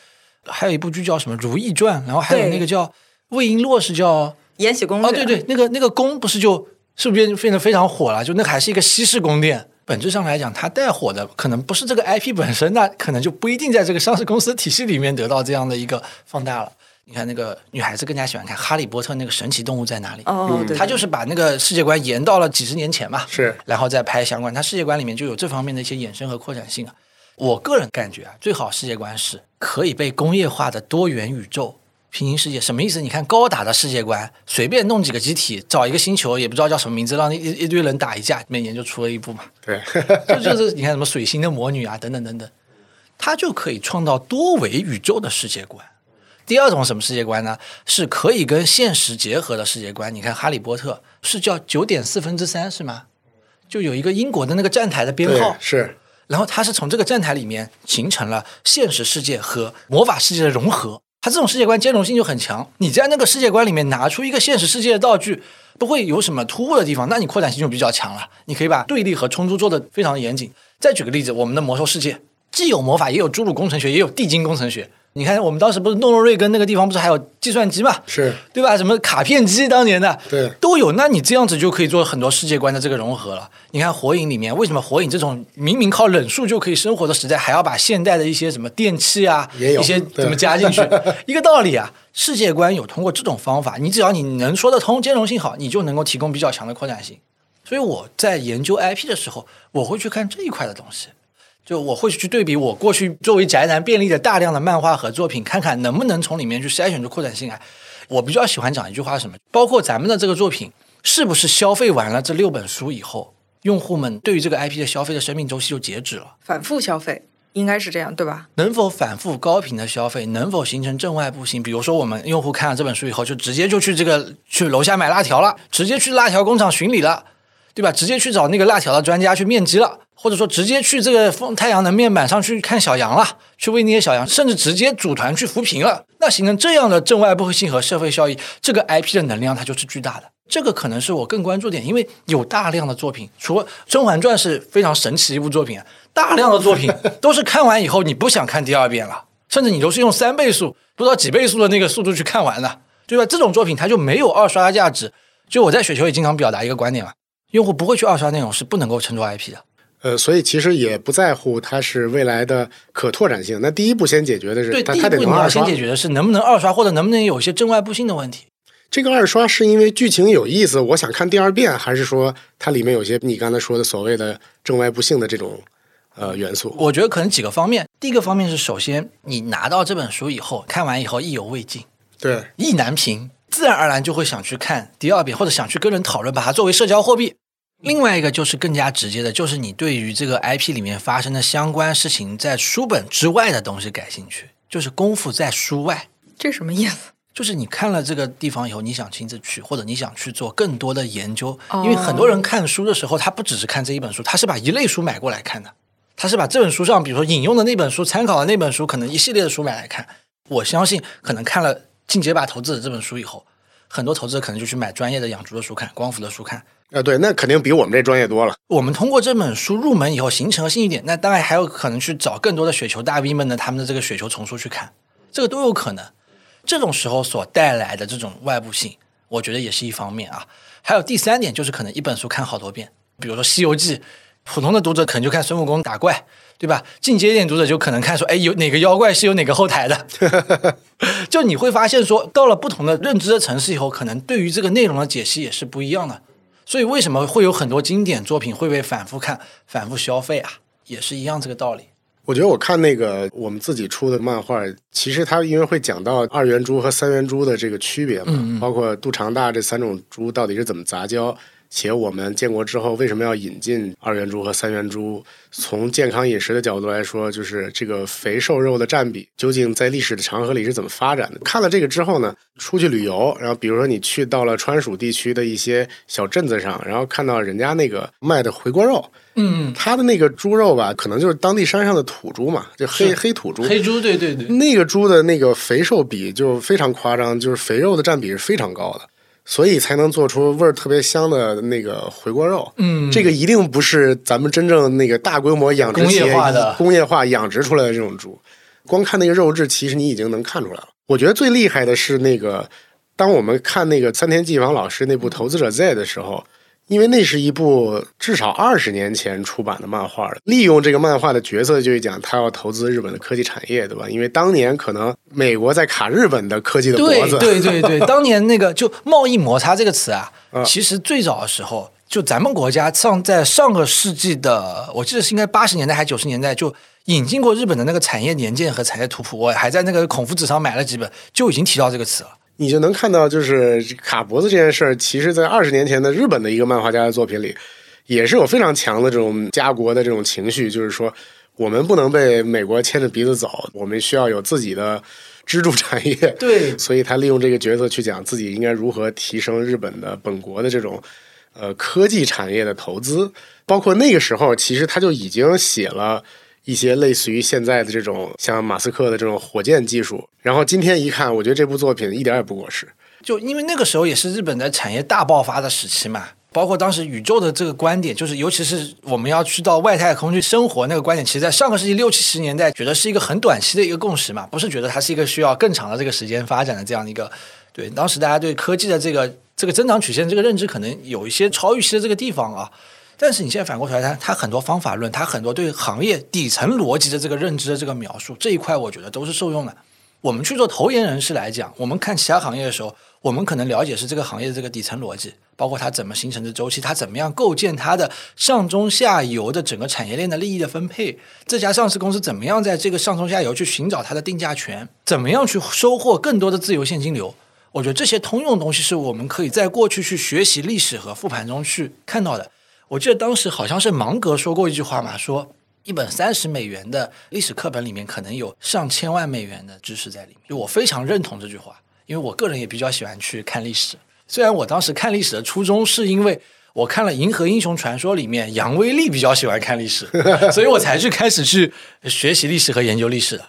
还有一部剧叫什么《如懿传》，然后还有那个叫魏璎珞是叫《延禧攻略》啊，对对，那个那个宫不是就是不是变变得非常火了？就那还是一个西式宫殿。本质上来讲，它带火的可能不是这个 IP 本身，那可能就不一定在这个上市公司体系里面得到这样的一个放大了。你看，那个女孩子更加喜欢看《哈利波特》那个神奇动物在哪里？哦，对，他就是把那个世界观延到了几十年前嘛，是，然后再拍相关，它世界观里面就有这方面的一些衍生和扩展性啊。我个人感觉啊，最好世界观是可以被工业化的多元宇宙。平行世界什么意思？你看高达的世界观，随便弄几个机体，找一个星球，也不知道叫什么名字，让一一堆人打一架，每年就出了一部嘛。对，就就是你看什么水星的魔女啊，等等等等，它就可以创造多维宇宙的世界观。第二种什么世界观呢？是可以跟现实结合的世界观。你看哈利波特是叫九点四分之三是吗？就有一个英国的那个站台的编号是，然后它是从这个站台里面形成了现实世界和魔法世界的融合。它这种世界观兼容性就很强，你在那个世界观里面拿出一个现实世界的道具，不会有什么突兀的地方，那你扩展性就比较强了。你可以把对立和冲突做得非常严谨。再举个例子，我们的魔兽世界既有魔法，也有侏儒工程学，也有地精工程学。你看，我们当时不是诺诺瑞跟那个地方不是还有计算机嘛？是对吧？什么卡片机当年的，对，都有。那你这样子就可以做很多世界观的这个融合了。你看火影里面，为什么火影这种明明靠忍术就可以生活的时代，还要把现代的一些什么电器啊，一些怎么加进去？一个道理啊，世界观有通过这种方法，你只要你能说得通，兼容性好，你就能够提供比较强的扩展性。所以我在研究 IP 的时候，我会去看这一块的东西。就我会去对比我过去作为宅男便利的大量的漫画和作品，看看能不能从里面去筛选出扩展性来。我比较喜欢讲一句话，什么？包括咱们的这个作品，是不是消费完了这六本书以后，用户们对于这个 IP 的消费的生命周期就截止了？反复消费应该是这样，对吧？能否反复高频的消费？能否形成正外部性？比如说，我们用户看了这本书以后，就直接就去这个去楼下买辣条了，直接去辣条工厂巡礼了。对吧？直接去找那个辣条的专家去面基了，或者说直接去这个风太阳能面板上去看小羊了，去喂那些小羊，甚至直接组团去扶贫了。那形成这样的正外部性和社会效益，这个 IP 的能量它就是巨大的。这个可能是我更关注点，因为有大量的作品，除了《甄嬛传》是非常神奇一部作品，大量的作品都是看完以后你不想看第二遍了，甚至你都是用三倍速，不知道几倍速的那个速度去看完的。对吧？这种作品它就没有二刷价值。就我在雪球也经常表达一个观点嘛，用户不会去二刷内容是不能够称作 IP 的。呃，所以其实也不在乎它是未来的可拓展性。那第一步先解决的是，对，第一步你要。先解决的是能不能二刷，或者能不能有一些正外部性的问题。这个二刷是因为剧情有意思，我想看第二遍，还是说它里面有些你刚才说的所谓的正外部性的这种呃元素？我觉得可能几个方面，第一个方面是首先你拿到这本书以后，看完以后意犹未尽，对，意难平，自然而然就会想去看第二遍，或者想去跟人讨论，把它作为社交货币。另外一个就是更加直接的，就是你对于这个 IP 里面发生的相关事情，在书本之外的东西感兴趣，就是功夫在书外。这什么意思？就是你看了这个地方以后，你想亲自去，或者你想去做更多的研究，哦因为很多人看书的时候，他不只是看这一本书，他是把一类书买过来看的，他是把这本书上，比如说引用的那本书、参考的那本书，可能一系列的书买来看。我相信，可能看了《进阶吧投资者》这本书以后，很多投资者可能就去买专业的养猪的书看、光伏的书看。呃，对，那肯定比我们这专业多了。我们通过这本书入门以后形成了兴趣点，那当然还有可能去找更多的雪球大 V 们的他们的这个雪球丛书去看，这个都有可能。这种时候所带来的这种外部性，我觉得也是一方面啊。还有第三点就是可能一本书看好多遍，比如说《西游记》，普通的读者可能就看孙悟空打怪，对吧？进阶一点读者就可能看说，哎，有哪个妖怪是有哪个后台的，就你会发现说，到了不同的认知的城市以后，可能对于这个内容的解析也是不一样的。所以为什么会有很多经典作品会被反复看、反复消费啊？也是一样这个道理。我觉得我看那个我们自己出的漫画，其实它因为会讲到二元猪和三元猪的这个区别嘛，包括肚肠大这三种猪到底是怎么杂交，且我们建国之后为什么要引进二元猪和三元猪？从健康饮食的角度来说，就是这个肥瘦肉的占比究竟在历史的长河里是怎么发展的？看了这个之后呢，出去旅游，然后比如说你去到了川蜀地区的一些小镇子上，然后看到人家那个卖的回锅肉，嗯，他的那个猪肉吧，可能就是当地山上的土猪嘛，就黑黑土猪。黑猪，对对对，那个猪的那个肥瘦比就非常夸张，就是肥肉的占比是非常高的，所以才能做出味儿特别香的那个回锅肉。嗯，这个一定不是咱们真正那个大规模养殖工业化的工业化养殖出来的这种猪。光看那个肉质，其实你已经能看出来了。我觉得最厉害的是那个，当我们看那个三田纪房老师那部《投资者 Z》的时候，因为那是一部至少二十年前出版的漫画，利用这个漫画的角色就是讲他要投资日本的科技产业，对吧？因为当年可能美国在卡日本的科技的脖对子，对对对，当年那个就贸易摩擦这个词啊，嗯其实最早的时候，就咱们国家上在上个世纪的，我记得是应该八十年代还九十年代就。引进过日本的那个产业年鉴和产业图谱，我还在那个孔夫子上买了几本，就已经提到这个词了。你就能看到，就是卡脖子这件事儿，其实在二十年前的日本的一个漫画家的作品里，也是有非常强的这种家国的这种情绪，就是说我们不能被美国牵着鼻子走，我们需要有自己的支柱产业。对所以他利用这个角色去讲自己应该如何提升日本的本国的这种呃科技产业的投资，包括那个时候，其实他就已经写了。一些类似于现在的这种像马斯克的这种火箭技术，然后今天一看，我觉得这部作品一点也不过时。就因为那个时候也是日本的产业大爆发的时期嘛，包括当时宇宙的这个观点，就是尤其是我们要去到外太空去生活那个观点，其实在上个世纪六七十年代，觉得是一个很短期的一个共识嘛，不是觉得它是一个需要更长的这个时间发展的这样的一个。对，当时大家对科技的这个这个增长曲线这个认知可能有一些超预期的这个地方啊。但是你现在反过头来看，它很多方法论，它很多对行业底层逻辑的这个认知的这个描述，这一块我觉得都是受用的。我们去做投研人士来讲，我们看其他行业的时候，我们可能了解是这个行业的这个底层逻辑，包括它怎么形成的周期，它怎么样构建它的上中下游的整个产业链的利益的分配，这家上市公司怎么样在这个上中下游去寻找它的定价权，怎么样去收获更多的自由现金流。我觉得这些通用东西是我们可以在过去去学习历史和复盘中去看到的。我记得当时好像是芒格说过一句话嘛，说一本三十美元的历史课本里面可能有上千万美元的知识在里面。就我非常认同这句话，因为我个人也比较喜欢去看历史。虽然我当时看历史的初衷是因为我看了《银河英雄传说》里面杨威利比较喜欢看历史，所以我才去开始去学习历史和研究历史的。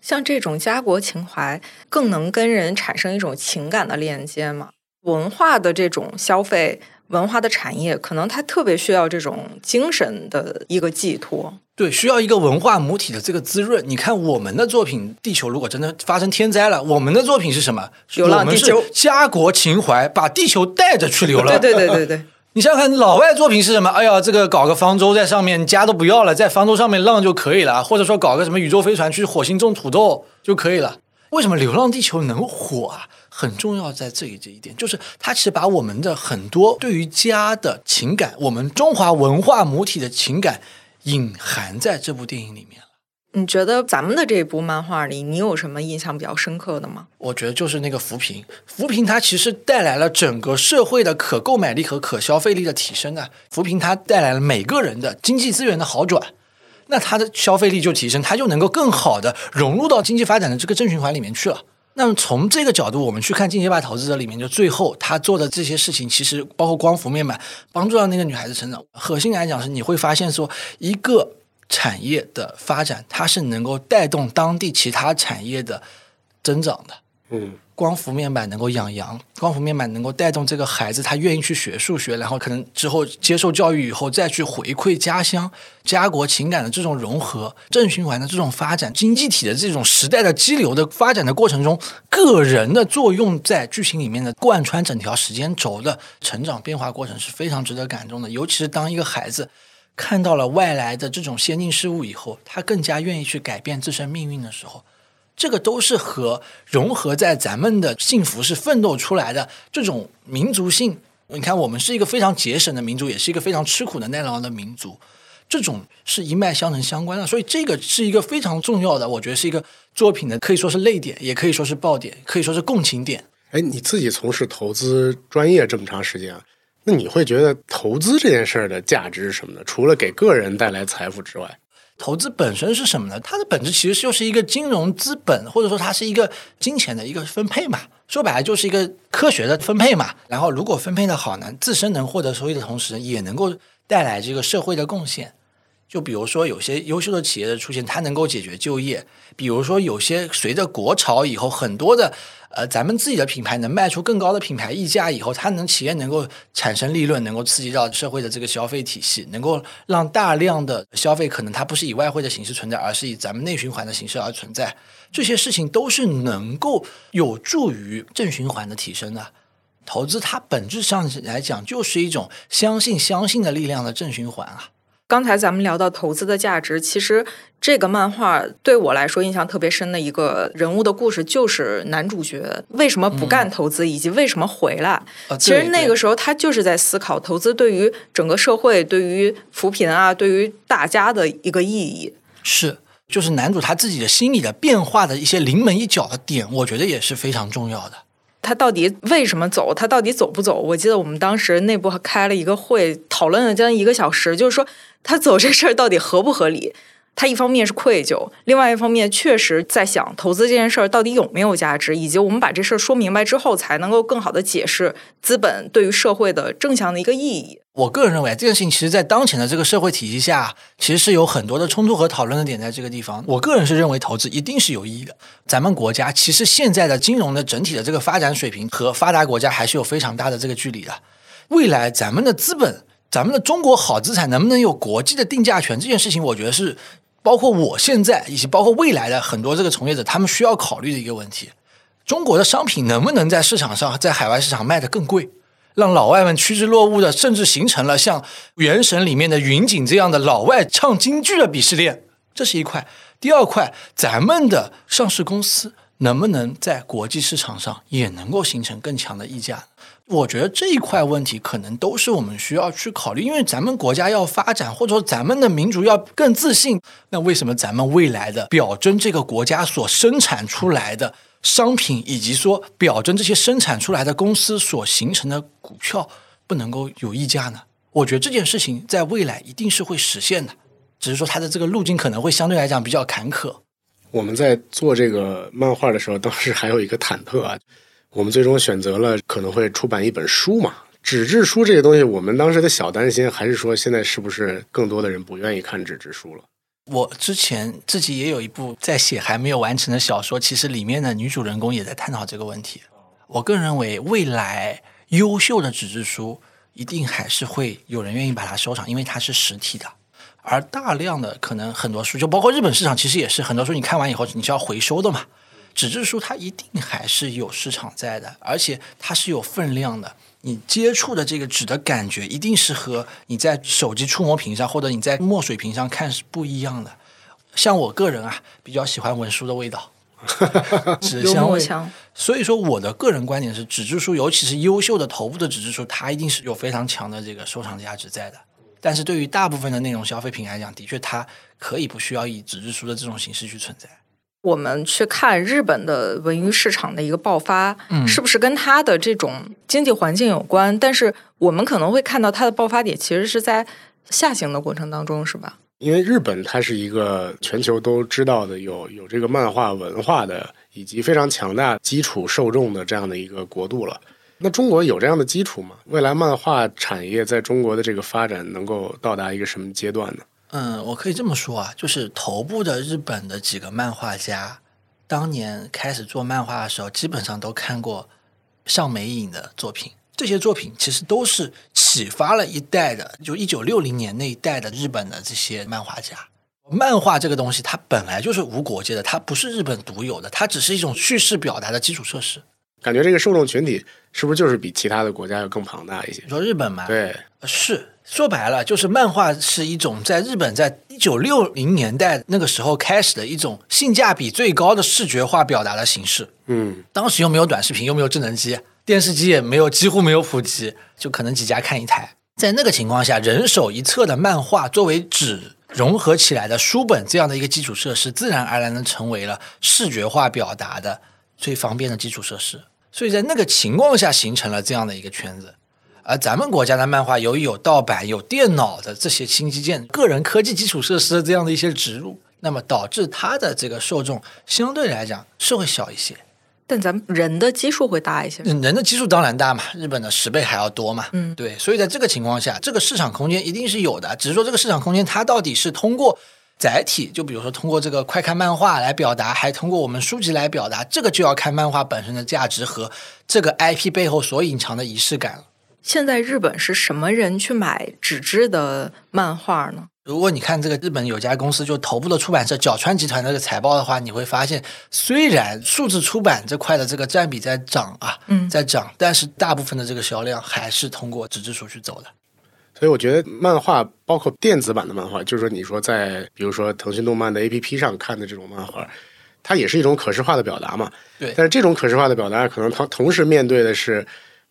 像这种家国情怀，更能跟人产生一种情感的链接嘛。文化的这种消费，文化的产业，可能它特别需要这种精神的一个寄托。对，需要一个文化母体的这个滋润。你看我们的作品《地球》，如果真的发生天灾了，我们的作品是什么？流浪地球，家国情怀，把地球带着去流浪。对对对对对。你想想看，老外作品是什么？哎呀，这个搞个方舟在上面，家都不要了，在方舟上面浪就可以了，或者说搞个什么宇宙飞船去火星种土豆就可以了。为什么《流浪地球》能火啊？很重要在这里这一点，就是它其实把我们的很多对于家的情感，我们中华文化母体的情感隐含在这部电影里面。你觉得咱们的这部漫画里，你有什么印象比较深刻的吗？我觉得就是那个扶贫，扶贫它其实带来了整个社会的可购买力和可消费力的提升啊。扶贫它带来了每个人的经济资源的好转，那它的消费力就提升，它就能够更好的融入到经济发展的这个正循环里面去了。那么从这个角度，我们去看《进阶吧投资者》里面，就最后他做的这些事情，其实包括光伏面板帮助到那个女孩子成长，核心来讲是你会发现说一个。产业的发展，它是能够带动当地其他产业的增长的。嗯，光伏面板能够养羊，光伏面板能够带动这个孩子，他愿意去学数学，然后可能之后接受教育以后再去回馈家乡，家国情感的这种融合，正循环的这种发展，经济体的这种时代的激流的发展的过程中，个人的作用在剧情里面的贯穿整条时间轴的成长变化过程是非常值得感动的，尤其是当一个孩子。看到了外来的这种先进事物以后，他更加愿意去改变自身命运的时候，这个都是和融合在咱们的幸福是奋斗出来的这种民族性。你看，我们是一个非常节省的民族，也是一个非常吃苦的耐劳的民族，这种是一脉相承相关的。所以，这个是一个非常重要的，我觉得是一个作品的，可以说是泪点，也可以说是爆点，可以说是共情点。哎，你自己从事投资专业这么长时间。那你会觉得投资这件事儿的价值是什么呢？除了给个人带来财富之外，投资本身是什么呢？它的本质其实就是一个金融资本，或者说它是一个金钱的一个分配嘛。说白了就是一个科学的分配嘛。然后如果分配的好呢，自身能获得收益的同时，也能够带来这个社会的贡献。就比如说有些优秀的企业的出现，它能够解决就业；比如说有些随着国潮以后，很多的。呃，咱们自己的品牌能卖出更高的品牌溢价以后，它能企业能够产生利润，能够刺激到社会的这个消费体系，能够让大量的消费可能它不是以外汇的形式存在，而是以咱们内循环的形式而存在。这些事情都是能够有助于正循环的提升的。投资它本质上来讲就是一种相信相信的力量的正循环啊。刚才咱们聊到投资的价值，其实这个漫画对我来说印象特别深的一个人物的故事，就是男主角为什么不干投资，以及为什么回来。其实那个时候他就是在思考投资对于整个社会、对于扶贫啊、对于大家的一个意义。是，就是男主他自己的心理的变化的一些临门一脚的点，我觉得也是非常重要的。他到底为什么走？他到底走不走？我记得我们当时内部开了一个会，讨论了将近一个小时，就是说他走这事儿到底合不合理。他一方面是愧疚，另外一方面确实在想投资这件事儿到底有没有价值，以及我们把这事儿说明白之后，才能够更好的解释资本对于社会的正向的一个意义。我个人认为，这件事情其实，在当前的这个社会体系下，其实是有很多的冲突和讨论的点在这个地方。我个人是认为，投资一定是有意义的。咱们国家其实现在的金融的整体的这个发展水平和发达国家还是有非常大的这个距离的。未来咱们的资本，咱们的中国好资产能不能有国际的定价权，这件事情，我觉得是。包括我现在以及包括未来的很多这个从业者，他们需要考虑的一个问题：中国的商品能不能在市场上，在海外市场卖得更贵，让老外们趋之若鹜的，甚至形成了像《原神》里面的云锦这样的老外唱京剧的鄙视链。这是一块。第二块，咱们的上市公司能不能在国际市场上也能够形成更强的溢价？我觉得这一块问题可能都是我们需要去考虑，因为咱们国家要发展，或者说咱们的民族要更自信，那为什么咱们未来的表征这个国家所生产出来的商品，以及说表征这些生产出来的公司所形成的股票不能够有溢价呢？我觉得这件事情在未来一定是会实现的，只是说它的这个路径可能会相对来讲比较坎坷。我们在做这个漫画的时候，当时还有一个忐忑啊。我们最终选择了可能会出版一本书嘛？纸质书这个东西，我们当时的小担心还是说，现在是不是更多的人不愿意看纸质书了？我之前自己也有一部在写还没有完成的小说，其实里面的女主人公也在探讨这个问题。我个人认为，未来优秀的纸质书一定还是会有人愿意把它收藏，因为它是实体的。而大量的可能很多书，就包括日本市场，其实也是很多书你看完以后你是要回收的嘛。纸质书它一定还是有市场在的，而且它是有分量的。你接触的这个纸的感觉，一定是和你在手机触摸屏上或者你在墨水屏上看是不一样的。像我个人啊，比较喜欢文书的味道，纸有香味。所以说，我的个人观点是，纸质书，尤其是优秀的头部的纸质书，它一定是有非常强的这个收藏价值在的。但是对于大部分的内容消费品来讲，的确它可以不需要以纸质书的这种形式去存在。我们去看日本的文娱市场的一个爆发，嗯是不是跟它的这种经济环境有关？但是我们可能会看到它的爆发点其实是在下行的过程当中，是吧？因为日本它是一个全球都知道的有有这个漫画文化的，以及非常强大基础受众的这样的一个国度了。那中国有这样的基础吗？未来漫画产业在中国的这个发展能够到达一个什么阶段呢？嗯，我可以这么说啊，就是头部的日本的几个漫画家，当年开始做漫画的时候，基本上都看过上美影的作品。这些作品其实都是启发了一代的，就一九六零年那一代的日本的这些漫画家。漫画这个东西，它本来就是无国界的，它不是日本独有的，它只是一种叙事表达的基础设施。感觉这个受众群体是不是就是比其他的国家要更庞大一些你？说日本嘛，对，是说白了，就是漫画是一种在日本在一九六零年代那个时候开始的一种性价比最高的视觉化表达的形式。嗯，当时又没有短视频，又没有智能机，电视机也没有，几乎没有普及，就可能几家看一台。在那个情况下，人手一册的漫画作为纸融合起来的书本这样的一个基础设施，自然而然的成为了视觉化表达的最方便的基础设施。所以在那个情况下，形成了这样的一个圈子。而咱们国家的漫画，由于有盗版、有电脑的这些新基建、个人科技基础设施的这样的一些植入，那么导致它的这个受众相对来讲是会小一些。但咱们人的基数会大一些。人的基数当然大嘛，日本的十倍还要多嘛。嗯对，所以在这个情况下，这个市场空间一定是有的，只是说这个市场空间它到底是通过载体，就比如说通过这个快看漫画来表达，还通过我们书籍来表达，这个就要看漫画本身的价值和这个 IP 背后所隐藏的仪式感了。现在日本是什么人去买纸质的漫画呢？如果你看这个日本有家公司就头部的出版社角川集团这个财报的话，你会发现，虽然数字出版这块的这个占比在涨啊，嗯在涨，但是大部分的这个销量还是通过纸质书去走的。所以我觉得漫画包括电子版的漫画，就是说你说在比如说腾讯动漫的 APP 上看的这种漫画，它也是一种可视化的表达嘛。对但是这种可视化的表达，可能它同时面对的是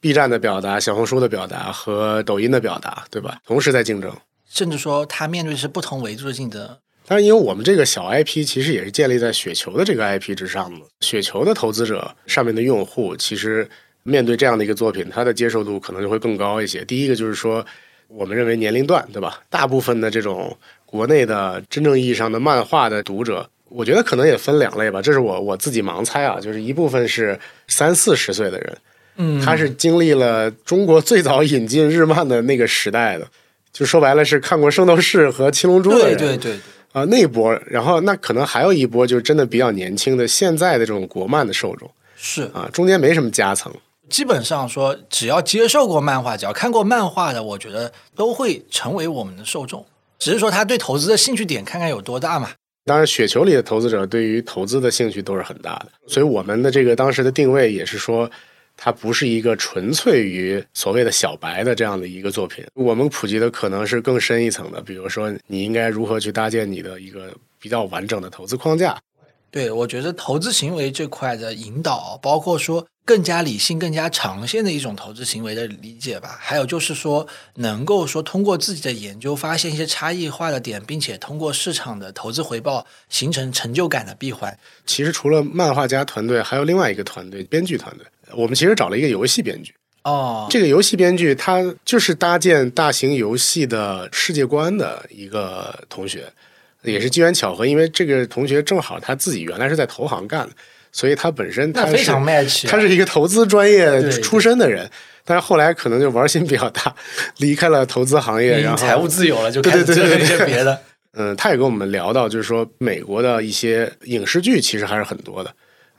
B 站的表达、小红书的表达和抖音的表达，对吧？同时在竞争。甚至说它面对的是不同维度的竞争。但是，因为我们这个小 IP 其实也是建立在雪球的这个 IP 之上的，雪球的投资者上面的用户，其实面对这样的一个作品，它的接受度可能就会更高一些。第一个就是说，我们认为年龄段，对吧？大部分的这种国内的真正意义上的漫画的读者，我觉得可能也分两类吧，这是我我自己盲猜啊，就是一部分是三四十岁的人，嗯他是经历了中国最早引进日漫的那个时代的，就说白了是看过《圣斗士》和《七龙珠》的人，对对对，啊、那一波，然后那可能还有一波，就是真的比较年轻的现在的这种国漫的受众是啊，中间没什么夹层。基本上说，只要接受过漫画，只要看过漫画的，我觉得都会成为我们的受众。只是说他对投资的兴趣点看看有多大嘛。当然，雪球里的投资者对于投资的兴趣都是很大的，所以我们的这个当时的定位也是说，它不是一个纯粹于所谓的小白的这样的一个作品。我们普及的可能是更深一层的，比如说你应该如何去搭建你的一个比较完整的投资框架。对，我觉得投资行为这块的引导，包括说更加理性、更加长线的一种投资行为的理解吧。还有就是说，能够说通过自己的研究发现一些差异化的点，并且通过市场的投资回报形成成就感的闭环。其实除了漫画家团队，还有另外一个团队，编剧团队。我们其实找了一个游戏编剧，哦，这个游戏编剧他就是搭建大型游戏的世界观的一个同学，也是机缘巧合，因为这个同学正好他自己原来是在投行干的，所以他本身他非常 match 啊他是一个投资专业出身的人，但是后来可能就玩心比较大，离开了投资行业，然后财务自由了，就对开始做对对对。一些别的。嗯，他也跟我们聊到，就是说美国的一些影视剧其实还是很多的，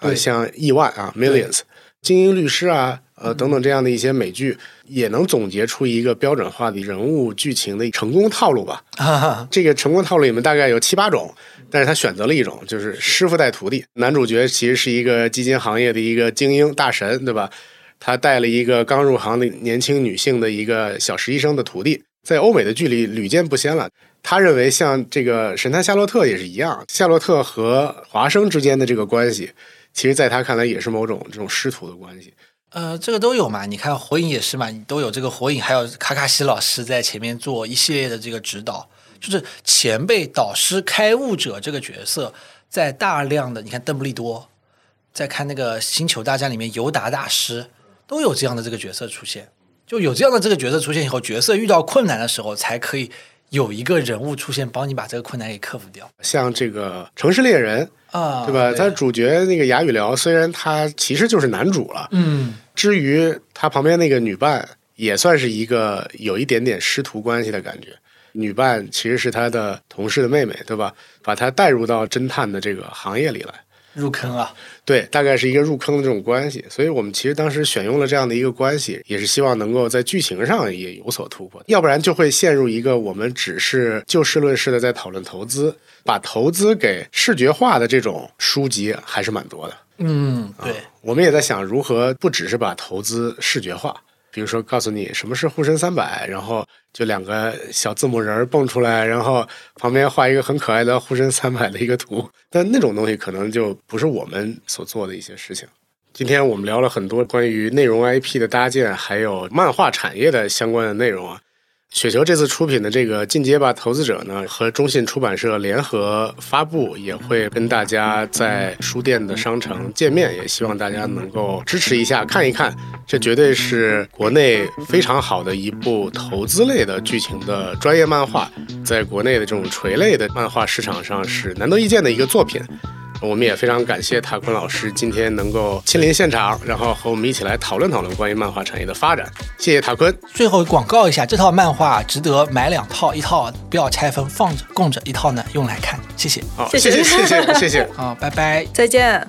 呃，像亿万啊，Millions，精英律师啊，呃等等这样的一些美剧，也能总结出一个标准化的人物剧情的成功套路吧。这个成功套路里面大概有七八种，但是他选择了一种，就是师傅带徒弟。男主角其实是一个基金行业的一个精英大神，对吧？他带了一个刚入行的年轻女性的一个小实习生的徒弟，在欧美的剧里屡见不鲜了。他认为像这个神探夏洛特也是一样，夏洛特和华生之间的这个关系，其实在他看来也是某种这种师徒的关系。呃，这个都有嘛？你看火影也是嘛，你都有这个火影，还有卡卡西老师在前面做一系列的这个指导，就是前辈、导师、开悟者这个角色，在大量的你看邓布利多，在看那个星球大战里面尤达大师，都有这样的这个角色出现，就有这样的这个角色出现以后，角色遇到困难的时候，才可以有一个人物出现，帮你把这个困难给克服掉像这个《城市猎人》，啊，对吧？他主角那个哑语聊，虽然他其实就是男主了，嗯，至于他旁边那个女伴，也算是一个有一点点师徒关系的感觉。女伴其实是他的同事的妹妹，对吧？把他带入到侦探的这个行业里来。入坑啊，对，大概是一个入坑的这种关系，所以我们其实当时选用了这样的一个关系，也是希望能够在剧情上也有所突破，要不然就会陷入一个我们只是就事论事的在讨论投资，把投资给视觉化的这种书籍还是蛮多的。嗯，对，我们也在想如何不只是把投资视觉化，比如说告诉你什么是沪深三百，然后就两个小字母人儿蹦出来，然后旁边画一个很可爱的沪深三百的一个图，但那种东西可能就不是我们所做的一些事情。今天我们聊了很多关于内容 IP 的搭建，还有漫画产业的相关的内容啊。雪球这次出品的这个《进阶吧投资者》呢，和中信出版社联合发布，也会跟大家在书店的商城见面，也希望大家能够支持一下，看一看。这绝对是国内非常好的一部投资类的剧情的专业漫画，在国内的这种垂类的漫画市场上是难得一见的一个作品。我们也非常感谢塔坤老师今天能够亲临现场，然后和我们一起来讨论讨论关于漫画产业的发展。谢谢塔坤。最后广告一下，这套漫画值得买两套，一套不要拆分，放着供着，一套呢用来看。谢谢。好，谢谢。谢谢。谢谢。好，拜拜。再见。